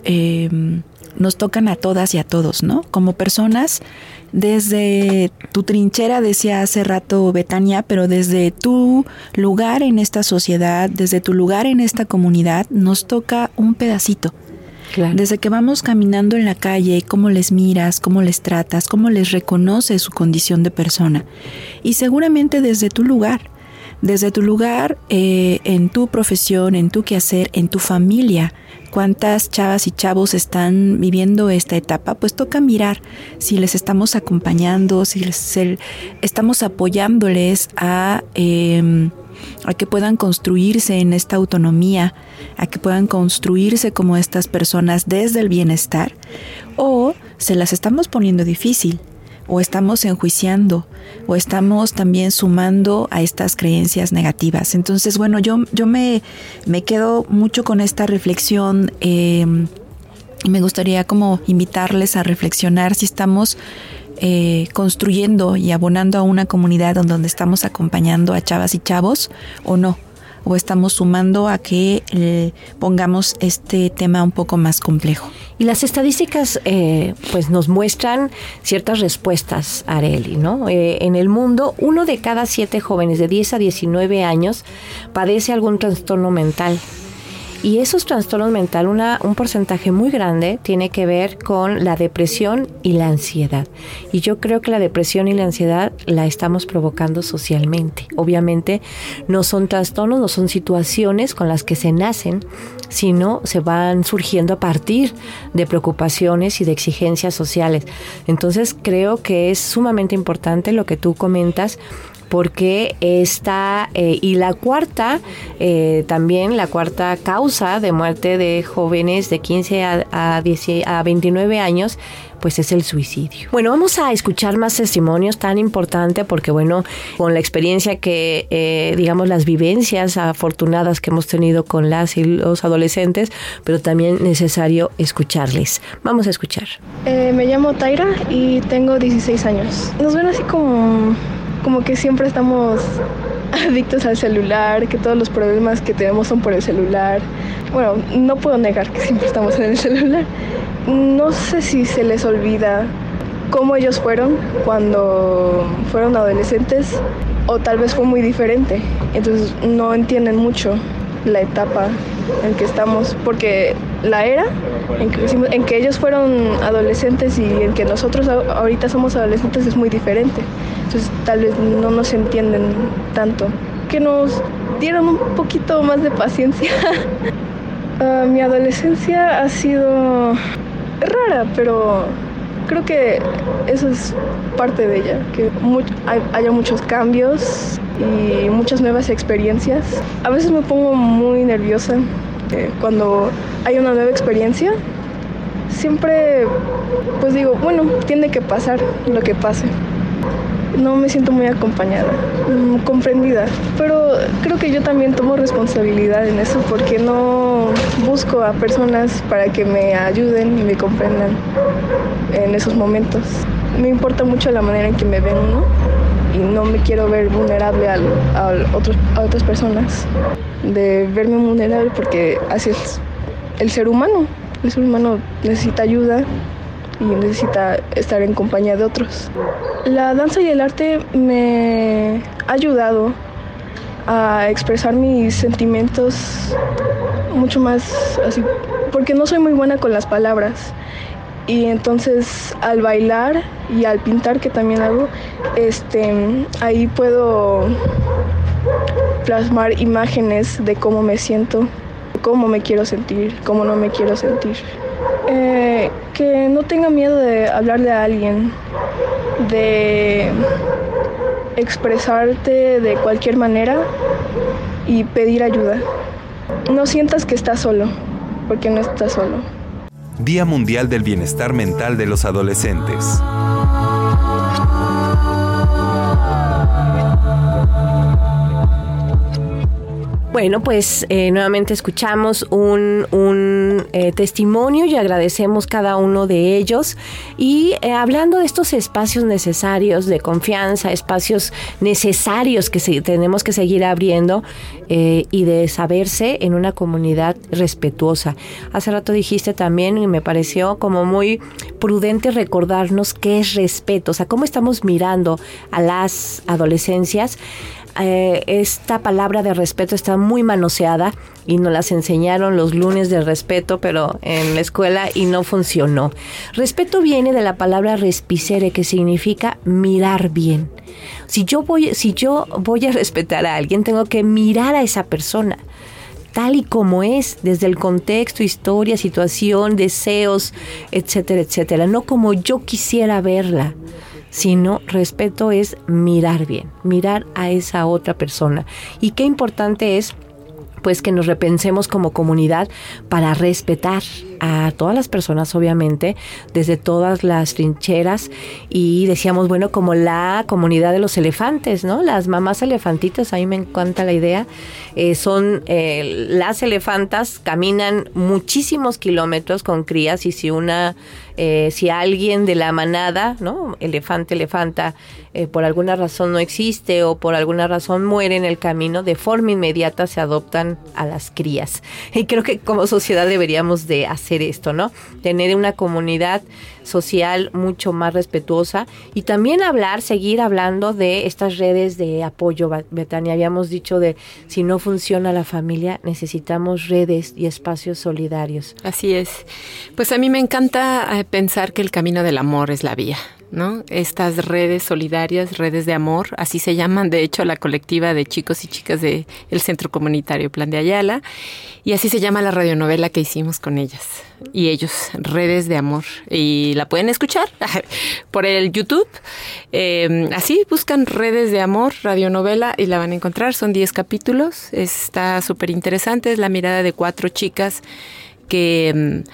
nos tocan a todas y a todos, ¿no? Como personas, desde tu trinchera, decía hace rato Betania, pero desde tu lugar en esta sociedad, desde tu lugar en esta comunidad, nos toca un pedacito. Desde que vamos caminando en la calle, cómo les miras, cómo les tratas, cómo les reconoces su condición de persona. Y seguramente desde tu lugar, desde tu lugar eh, en tu profesión, en tu quehacer, en tu familia, cuántas chavas y chavos están viviendo esta etapa, pues toca mirar si les estamos acompañando, si les estamos apoyándoles a, em, a que puedan construirse en esta autonomía, a que puedan construirse como estas personas desde el bienestar, o se las estamos poniendo difícil o estamos enjuiciando o estamos también sumando a estas creencias negativas. Entonces, bueno, yo, yo me, me quedo mucho con esta reflexión y me gustaría como invitarles a reflexionar si estamos eh, construyendo y abonando a una comunidad donde estamos acompañando a chavas y chavos o no o estamos sumando a que eh, pongamos este tema un poco más complejo. Y las estadísticas eh, pues nos muestran ciertas respuestas, Areli, ¿no? Eh, en el mundo, uno de cada siete jóvenes de 10 a 19 años padece algún trastorno mental. Y esos trastornos mentales, un porcentaje muy grande, tiene que ver con la depresión y la ansiedad. Y yo creo que la depresión y la ansiedad la estamos provocando socialmente. Obviamente no son trastornos, no son situaciones con las que se nacen, sino se van surgiendo a partir de preocupaciones y de exigencias sociales. Entonces creo que es sumamente importante lo que tú comentas porque está, eh, y la cuarta, eh, también la cuarta causa de muerte de jóvenes de 15 a, a, 10, a 29 años, pues es el suicidio. Bueno, vamos a escuchar más testimonios tan importante porque bueno, con la experiencia que, eh, digamos, las vivencias afortunadas que hemos tenido con las y los adolescentes, pero también necesario escucharles. Vamos a escuchar. me llamo Taira y tengo 16 años. Nos ven así como como que siempre estamos adictos al celular, que todos los problemas que tenemos son por el celular. Bueno, no puedo negar que siempre estamos en el celular. No sé si se les olvida cómo ellos fueron cuando fueron adolescentes o tal vez fue muy diferente. Entonces no entienden mucho la etapa en que estamos, porque la era en que, ellos fueron adolescentes y en que nosotros ahorita somos adolescentes es muy diferente. Entonces tal vez no nos entienden tanto. Que nos dieron un poquito más de paciencia. uh, (laughs) mi adolescencia ha sido rara, pero creo que eso es parte de ella, que hay, haya muchos cambios y muchas nuevas experiencias. A veces me pongo muy nerviosa eh, cuando hay una nueva experiencia. Siempre pues digo, bueno, tiene que pasar lo que pase. No me siento muy acompañada, mm, comprendida, pero creo que yo también tomo responsabilidad en eso porque no busco a personas para que me ayuden y me comprendan en esos momentos. Me importa mucho la manera en que me ven, ¿no? y no me quiero ver vulnerable a, otros, a otras personas, de verme vulnerable porque así es el ser humano. El ser humano necesita ayuda y necesita estar en compañía de otros. La danza y el arte me ha ayudado a expresar mis sentimientos mucho más así, porque no soy muy buena con las palabras y entonces al bailar y al pintar que también hago, este, ahí puedo plasmar imágenes de cómo me siento, cómo me quiero sentir, cómo no me quiero sentir. Eh, que no tenga miedo de hablarle a alguien, de expresarte de cualquier manera y pedir ayuda. No sientas que estás solo, porque no estás solo. Día Mundial del Bienestar Mental de los Adolescentes. Bueno, pues eh, nuevamente escuchamos un, un eh, testimonio y agradecemos cada uno de ellos. Y eh, hablando de estos espacios necesarios de confianza, espacios necesarios que tenemos que seguir abriendo y de saberse en una comunidad respetuosa. Hace rato dijiste también, y me pareció como muy prudente recordarnos qué es respeto, o sea, cómo estamos mirando a las adolescencias eh, esta palabra de respeto está muy manoseada y nos las enseñaron los lunes de respeto, pero en la escuela y no funcionó. Respeto viene de la palabra respicere, que significa mirar bien. Si yo voy, si yo voy a respetar a alguien, tengo que mirar a esa persona tal y como es, desde el contexto, historia, situación, deseos, etcétera, etcétera, no como yo quisiera verla sino respeto es mirar bien, mirar a esa otra persona. Y qué importante es pues que nos repensemos como comunidad para respetar a todas las personas, obviamente, desde todas las trincheras y decíamos, bueno, como la comunidad de los elefantes, ¿no? Las mamás elefantitas, a mí me encanta la idea, eh, son eh, las elefantas, caminan muchísimos kilómetros con crías y si una eh, si alguien de la manada, ¿no? Elefante, elefanta, eh, por alguna razón no existe o por alguna razón muere en el camino, de forma inmediata se adoptan a las crías. (laughs) Y creo que como sociedad deberíamos de hacer esto, ¿no? Tener una comunidad social mucho más respetuosa y también hablar, seguir hablando de estas redes de apoyo, Betania. Habíamos dicho de si no funciona la familia, necesitamos redes y espacios solidarios. Así es. Pues a mí me encanta eh, pensar que el camino del amor es la vía. ¿No? Estas redes solidarias, redes de amor, así se llaman, de hecho, la colectiva de chicos y chicas del Centro Comunitario Plan de Ayala, y así se llama la radionovela que hicimos con ellas y ellos, redes de amor, y la pueden escuchar (laughs) por el YouTube, em, así buscan redes de amor, radionovela, y la van a encontrar, son 10 capítulos, está súper interesante, es la mirada de cuatro chicas que em,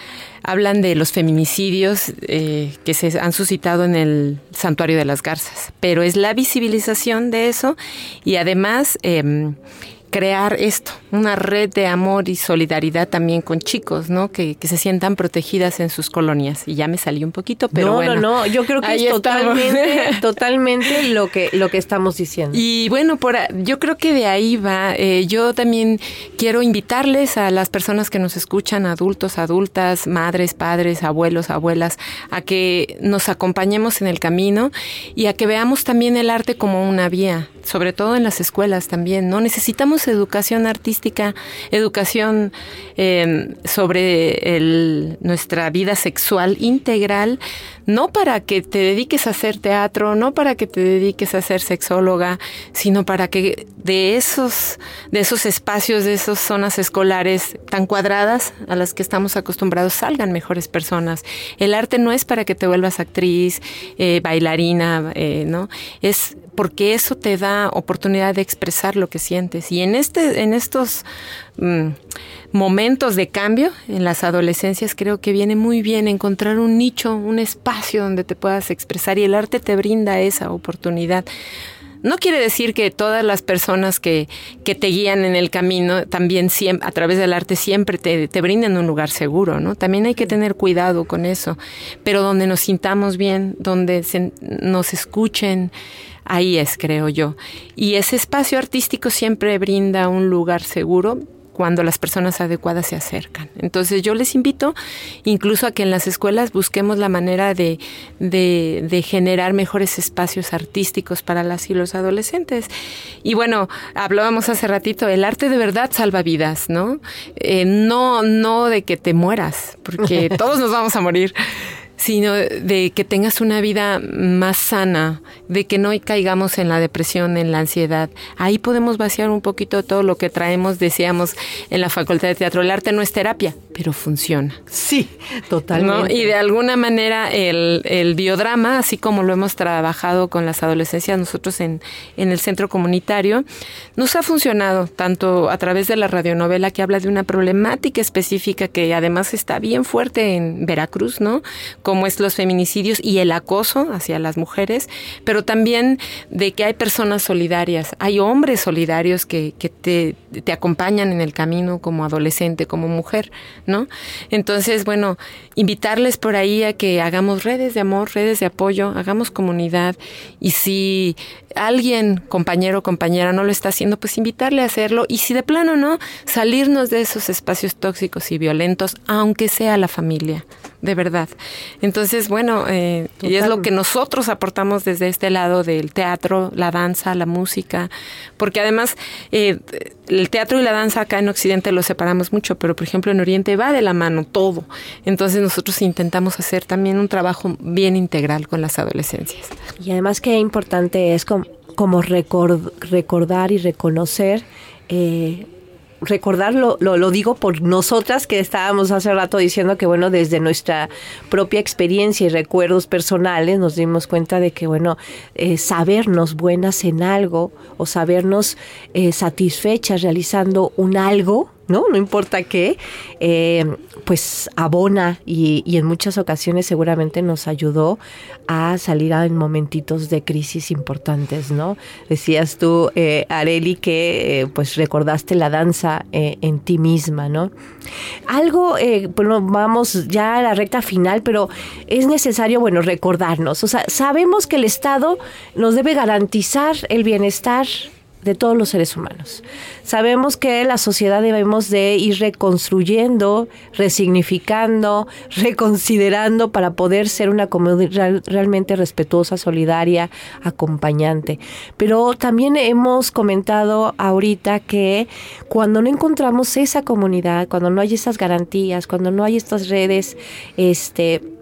hablan de los feminicidios eh, que se han suscitado en el Santuario de las Garzas, pero es la visibilización de eso y además em, crear esto, una red de amor y solidaridad también con chicos, ¿no? Que, que, se sientan protegidas en sus colonias. Y ya me salí un poquito, pero no, bueno. No, no, yo creo que es totalmente, (laughs) totalmente lo que, lo que estamos diciendo. Y bueno, por, yo creo que de ahí va. Eh, yo también quiero invitarles a las personas que nos escuchan, adultos, adultas, madres, padres, abuelos, abuelas, a que nos acompañemos en el camino y a que veamos también el arte como una vía, sobre todo en las escuelas también, ¿no? Necesitamos educación artística, educación em, sobre nuestra vida sexual integral, no para que te dediques a hacer teatro, no para que te dediques a ser sexóloga, sino para que de esos, de esos espacios, de esas zonas escolares tan cuadradas a las que estamos acostumbrados salgan mejores personas. El arte no es para que te vuelvas actriz, eh, bailarina, eh, ¿no? Es porque eso te da oportunidad de expresar lo que sientes. Y en, este, en estos mm, momentos de cambio, en las adolescencias, creo que viene muy bien encontrar un nicho, un espacio donde te puedas expresar y el arte te brinda esa oportunidad. No quiere decir que todas las personas que, que te guían en el camino también siempre, a través del arte siempre te, te brinden un lugar seguro, ¿no? También hay que tener cuidado con eso, pero donde nos sintamos bien, donde nos escuchen, ahí es, creo yo. Y ese espacio artístico siempre brinda un lugar seguro cuando las personas adecuadas se acercan. Entonces yo les invito incluso a que en las escuelas busquemos la manera de, de, generar mejores espacios artísticos para las y los adolescentes. Y bueno, hablábamos hace ratito, el arte de verdad salva vidas, ¿no? Eh, no, no de que te mueras, porque (laughs) todos nos vamos a morir sino de que tengas una vida más sana, de que no caigamos en la depresión, en la ansiedad. Ahí podemos vaciar un poquito todo lo que traemos, decíamos en la Facultad de Teatro. El arte no es terapia, pero funciona. Sí, totalmente. Y de alguna manera el, el, biodrama, así como lo hemos trabajado con las adolescencias nosotros en, en el centro comunitario, nos ha funcionado tanto a través de la radionovela que habla de una problemática específica que además está bien fuerte en Veracruz, ¿no? Como es los feminicidios y el acoso hacia las mujeres, pero también de que hay personas solidarias, hay hombres solidarios que, que te, te acompañan en el camino como adolescente, como mujer, ¿no? Entonces, bueno, invitarles por ahí a que hagamos redes de amor, redes de apoyo, hagamos comunidad y si alguien, compañero o compañera, no lo está haciendo, pues invitarle a hacerlo y si de plano no, salirnos de esos espacios tóxicos y violentos, aunque sea la familia, de verdad. Entonces, bueno, eh, y es lo que nosotros aportamos desde este lado del teatro, la danza, la música, porque además eh, el teatro y la danza acá en Occidente lo separamos mucho, pero por ejemplo en Oriente va de la mano todo. Entonces nosotros intentamos hacer también un trabajo bien integral con las adolescencias. Y además qué importante es como, como recordar y reconocer eh, recordar, lo, lo, digo por nosotras que estábamos hace rato diciendo que, bueno, desde nuestra propia experiencia y recuerdos personales nos dimos cuenta de que, bueno, eh, sabernos buenas en algo o sabernos eh, satisfechas realizando un algo, ¿no? No importa qué, eh, pues abona y, y, en muchas ocasiones seguramente nos ayudó a salir en momentitos de crisis importantes, ¿no? Decías tú, eh, Areli, que eh, pues recordaste la danza eh, en ti misma, ¿no? Algo, bueno, vamos ya a la recta final, pero es necesario, bueno, recordarnos, o sea, sabemos que el Estado nos debe garantizar el bienestar de todos los seres humanos. Sabemos que la sociedad debemos de ir reconstruyendo, resignificando, (laughs) reconsiderando para poder ser una comunidad realmente respetuosa, solidaria, acompañante. Pero también hemos comentado ahorita que cuando no encontramos esa comunidad, cuando no hay esas garantías, cuando no hay estas redes, este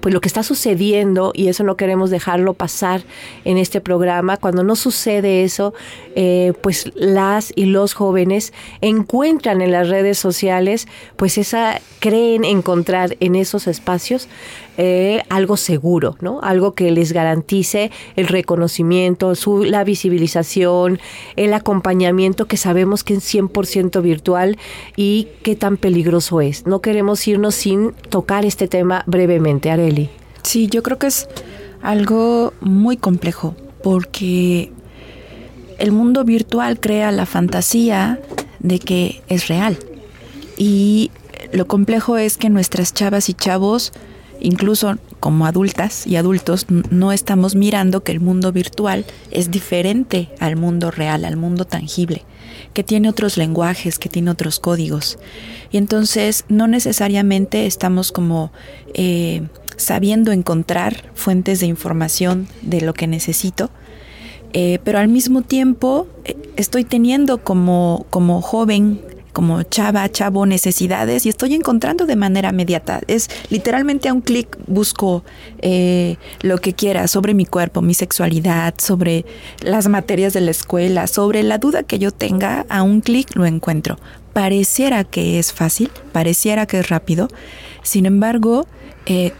pues lo que está sucediendo, y eso no queremos dejarlo pasar en este programa, cuando no sucede eso, eh, pues las y los jóvenes encuentran en las redes sociales, pues esa, creen encontrar en esos espacios eh, algo seguro, ¿no? Algo que les garantice el reconocimiento, su, la visibilización, el acompañamiento que sabemos que es 100% virtual y qué tan peligroso es. No queremos irnos sin tocar este tema brevemente, Areli. Sí, yo creo que es algo muy complejo porque el mundo virtual crea la fantasía de que es real y lo complejo es que nuestras chavas y chavos incluso como adultas y adultos, no estamos mirando que el mundo virtual es diferente al mundo real, al mundo tangible, que tiene otros lenguajes, que tiene otros códigos. Y entonces no necesariamente estamos como eh, sabiendo encontrar fuentes de información de lo que necesito, eh, pero al mismo tiempo eh, estoy teniendo como, como joven como chava, chavo, necesidades y estoy encontrando de manera inmediata. Es literalmente a un clic busco eh, lo que quiera sobre mi cuerpo, mi sexualidad, sobre las materias de la escuela, sobre la duda que yo tenga, a un clic lo encuentro. Pareciera que es fácil, pareciera que es rápido, sin embargo, eh,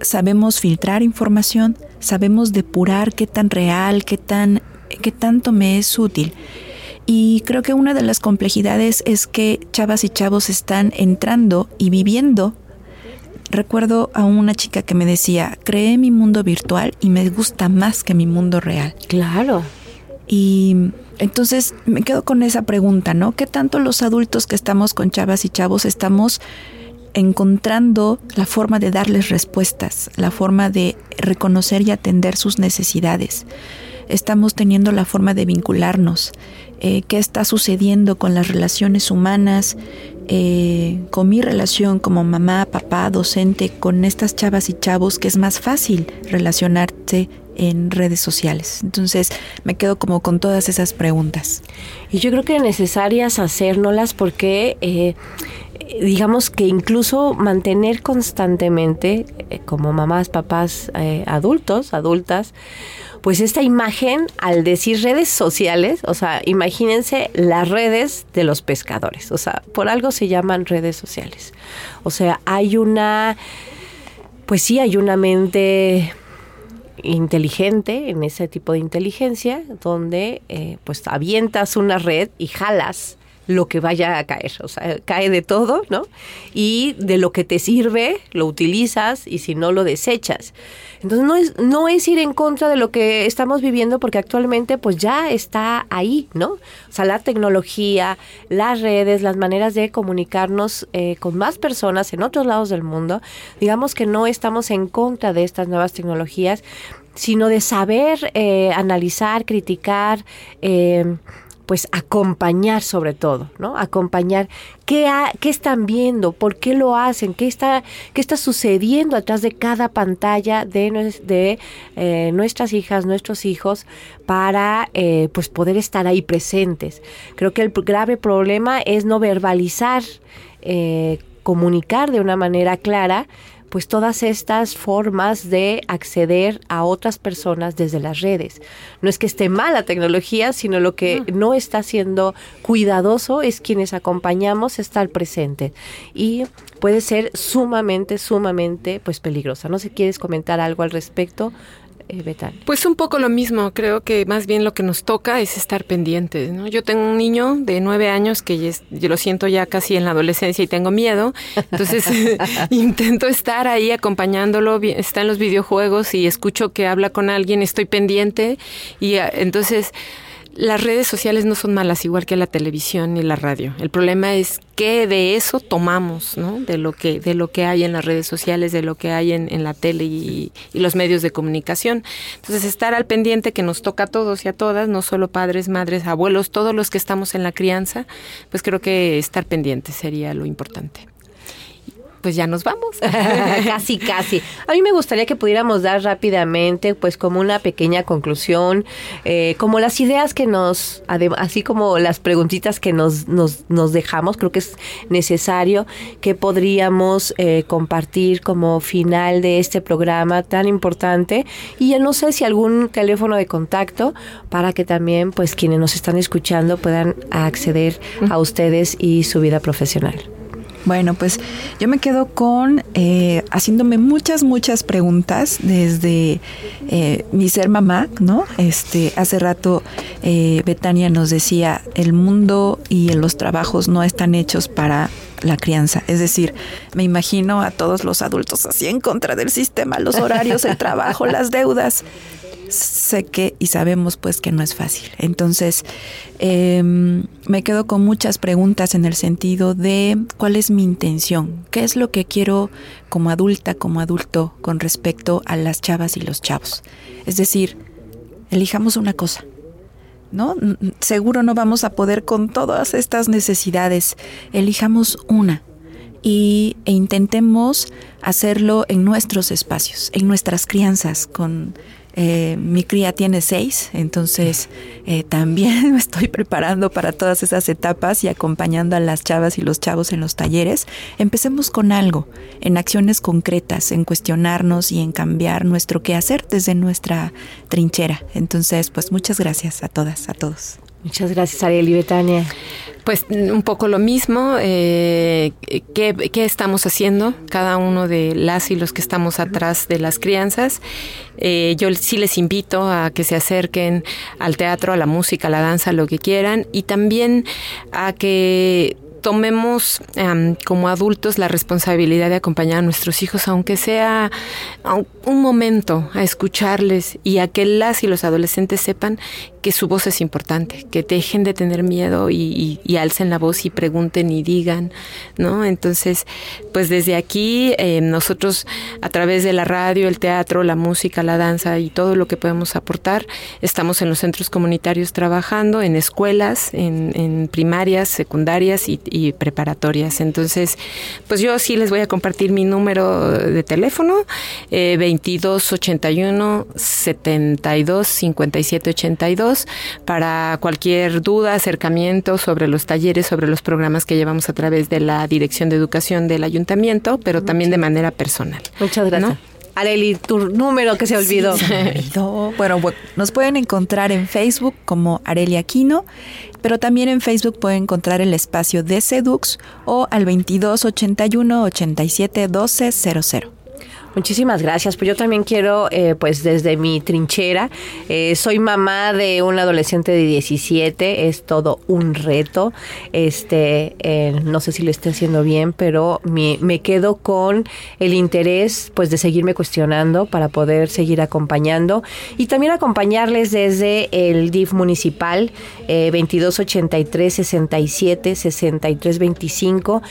sabemos filtrar información, sabemos depurar qué tan real, qué tan qué tanto me es útil. Y creo que una de las complejidades es que chavas y chavos están entrando y viviendo. Recuerdo a una chica que me decía, creé mi mundo virtual y me gusta más que mi mundo real. Claro. Y entonces me quedo con esa pregunta, ¿no? ¿Qué tanto los adultos que estamos con chavas y chavos estamos encontrando la forma de darles respuestas, la forma de reconocer y atender sus necesidades? Estamos teniendo la forma de vincularnos eh, qué está sucediendo con las relaciones humanas, eh, con mi relación como mamá, papá, docente, con estas chavas y chavos, que es más fácil relacionarse en redes sociales. Entonces me quedo como con todas esas preguntas. Y yo creo que necesarias hacérnoslas porque eh, digamos que incluso mantener constantemente como mamás, papás, adultos, adultas, pues esta imagen, al decir redes sociales, o sea, imagínense las redes de los pescadores, o sea, por algo se llaman redes sociales. O sea, hay una, pues sí, hay una mente inteligente en ese tipo de inteligencia donde eh, pues avientas una red y jalas lo que vaya a caer, o sea, cae de todo, ¿no? Y de lo que te sirve, lo utilizas y si no, lo desechas. Entonces no es, no es ir en contra de lo que estamos viviendo porque actualmente pues ya está ahí, ¿no? O sea, la tecnología, las redes, las maneras de comunicarnos eh, con más personas en otros lados del mundo, digamos que no estamos en contra de estas nuevas tecnologías, sino de saber eh, analizar, criticar, eh, pues acompañar sobre todo, ¿no? Acompañar qué, qué están viendo, por qué lo hacen, qué está, qué está sucediendo atrás de cada pantalla de, de eh, nuestras hijas, nuestros hijos, para eh, pues poder estar ahí presentes. Creo que el grave problema es no verbalizar, eh, comunicar de una manera clara pues todas estas formas de acceder a otras personas desde las redes. No es que esté mal la tecnología, sino lo que no está siendo cuidadoso es quienes acompañamos estar presente y puede ser sumamente, sumamente pues peligrosa. No sé, ¿quieres comentar algo al respecto? Eh, pues un poco lo mismo, creo que más bien lo que nos toca es estar pendientes. ¿no? Yo tengo un niño de nueve años que yo lo siento ya casi en la adolescencia y tengo miedo, entonces (laughs) (laughs) intento estar ahí acompañándolo, está en los videojuegos y escucho que habla con alguien, estoy pendiente y ah, entonces las redes sociales no son malas igual que la televisión ni la radio. El problema es qué de eso tomamos, ¿no? De lo que, de lo que hay en las redes sociales, de lo que hay en, la tele y, y, los medios de comunicación. Entonces, estar al pendiente que nos toca a todos y a todas, no solo padres, madres, abuelos, todos los que estamos en la crianza, pues creo que estar pendiente sería lo importante pues ya nos vamos. (laughs) casi, casi. A mí me gustaría que pudiéramos dar rápidamente, pues como una pequeña conclusión, eh, como las ideas que nos, así como las preguntitas que nos, nos, nos dejamos, creo que es necesario que podríamos eh, compartir como final de este programa tan importante. Y ya no sé si algún teléfono de contacto para que también, pues quienes nos están escuchando puedan acceder a ustedes y su vida profesional. Bueno, pues yo me quedo con eh, haciéndome muchas, muchas preguntas desde eh, mi ser mamá, ¿no? Este, hace rato eh, Betania nos decía, el mundo y los trabajos no están hechos para la crianza. Es decir, me imagino a todos los adultos así en contra del sistema, los horarios, el trabajo, (laughs) las deudas sé que y sabemos pues que no es fácil. Entonces, em, me quedo con muchas preguntas en el sentido de cuál es mi intención, qué es lo que quiero como adulta, como adulto con respecto a las chavas y los chavos. Es decir, elijamos una cosa. ¿No? Seguro no vamos a poder con todas estas necesidades. Elijamos una y, e intentemos hacerlo en nuestros espacios, en nuestras crianzas, con eh, mi cría tiene seis, entonces eh, también (laughs) me estoy preparando para todas esas etapas y acompañando a las chavas y los chavos en los talleres. Empecemos con algo, en acciones concretas, en cuestionarnos y en cambiar nuestro quehacer desde nuestra trinchera. Entonces, pues muchas gracias a todas, a todos. Muchas gracias, Ariel y Betania. Pues un poco lo mismo. Eh, ¿qué, estamos haciendo cada uno de las y los que estamos atrás de las crianzas? Eh, yo sí les invito a que se acerquen al teatro, a la música, a la danza, lo que quieran, y también a que tomemos como adultos la responsabilidad de acompañar a nuestros hijos, aunque sea un momento, a escuclarles y a que las y los adolescentes sepan que su voz es importante, que dejen de tener miedo y, alcen la voz y pregunten y digan, ¿no? Entonces, pues desde aquí eh, nosotros a través de la radio, el teatro, la música, la danza y todo lo que podemos aportar, estamos en los centros comunitarios trabajando, en escuelas, en, primarias, secundarias y, preparatorias. Entonces, pues yo sí les voy a compartir mi número de teléfono, eh, 2281 72 57 82 para cualquier duda, acercamiento sobre los talleres, sobre los programas que llevamos a través de la Dirección de Educación del Ayuntamiento, pero también de manera personal. Muchas gracias. Areli, tu número que se olvidó. Bueno, nos pueden encontrar en Facebook como Areli Aquino, pero también en Facebook pueden encontrar el espacio de Sedux o al 2281 87 1200. Muchísimas gracias. Pues yo también quiero, eh, pues desde mi trinchera, eh, soy mamá de un adolescente de 17, es todo un reto. Este, eh, no sé si lo esté haciendo bien, pero me, me quedo con el interés, pues de seguirme cuestionando para poder seguir acompañando y también acompañarles desde el DIF municipal 2283 67 63 25.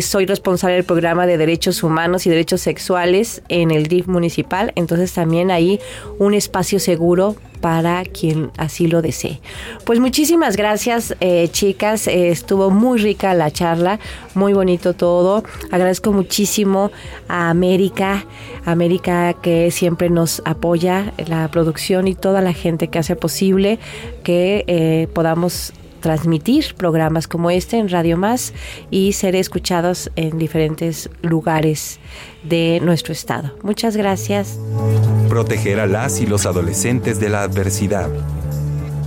soy responsable del programa de derechos humanos y derechos sexuales en el DIF municipal, entonces también ahí un espacio seguro para quien así lo desee. Pues muchísimas gracias, eh, chicas. Eh, estuvo muy rica la charla, muy bonito todo. Agradezco muchísimo a América, América que siempre nos apoya, la producción y toda la gente que hace posible que eh, podamos transmitir programas como este en Radio Más y ser escuchados en diferentes lugares de nuestro estado. Muchas gracias. Proteger a las y los adolescentes de la adversidad.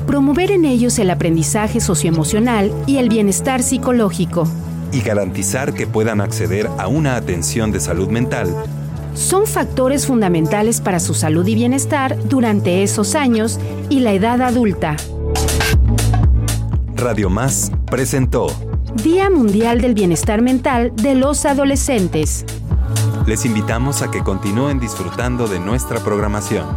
Promover en ellos el aprendizaje socioemocional y el bienestar psicológico. Y garantizar que puedan acceder a una atención de salud mental son factores fundamentales para su salud y bienestar durante esos años y la edad adulta. Radio Más presentó Día Mundial del Bienestar Mental de los Adolescentes. Les invitamos a que continúen disfrutando de nuestra programación.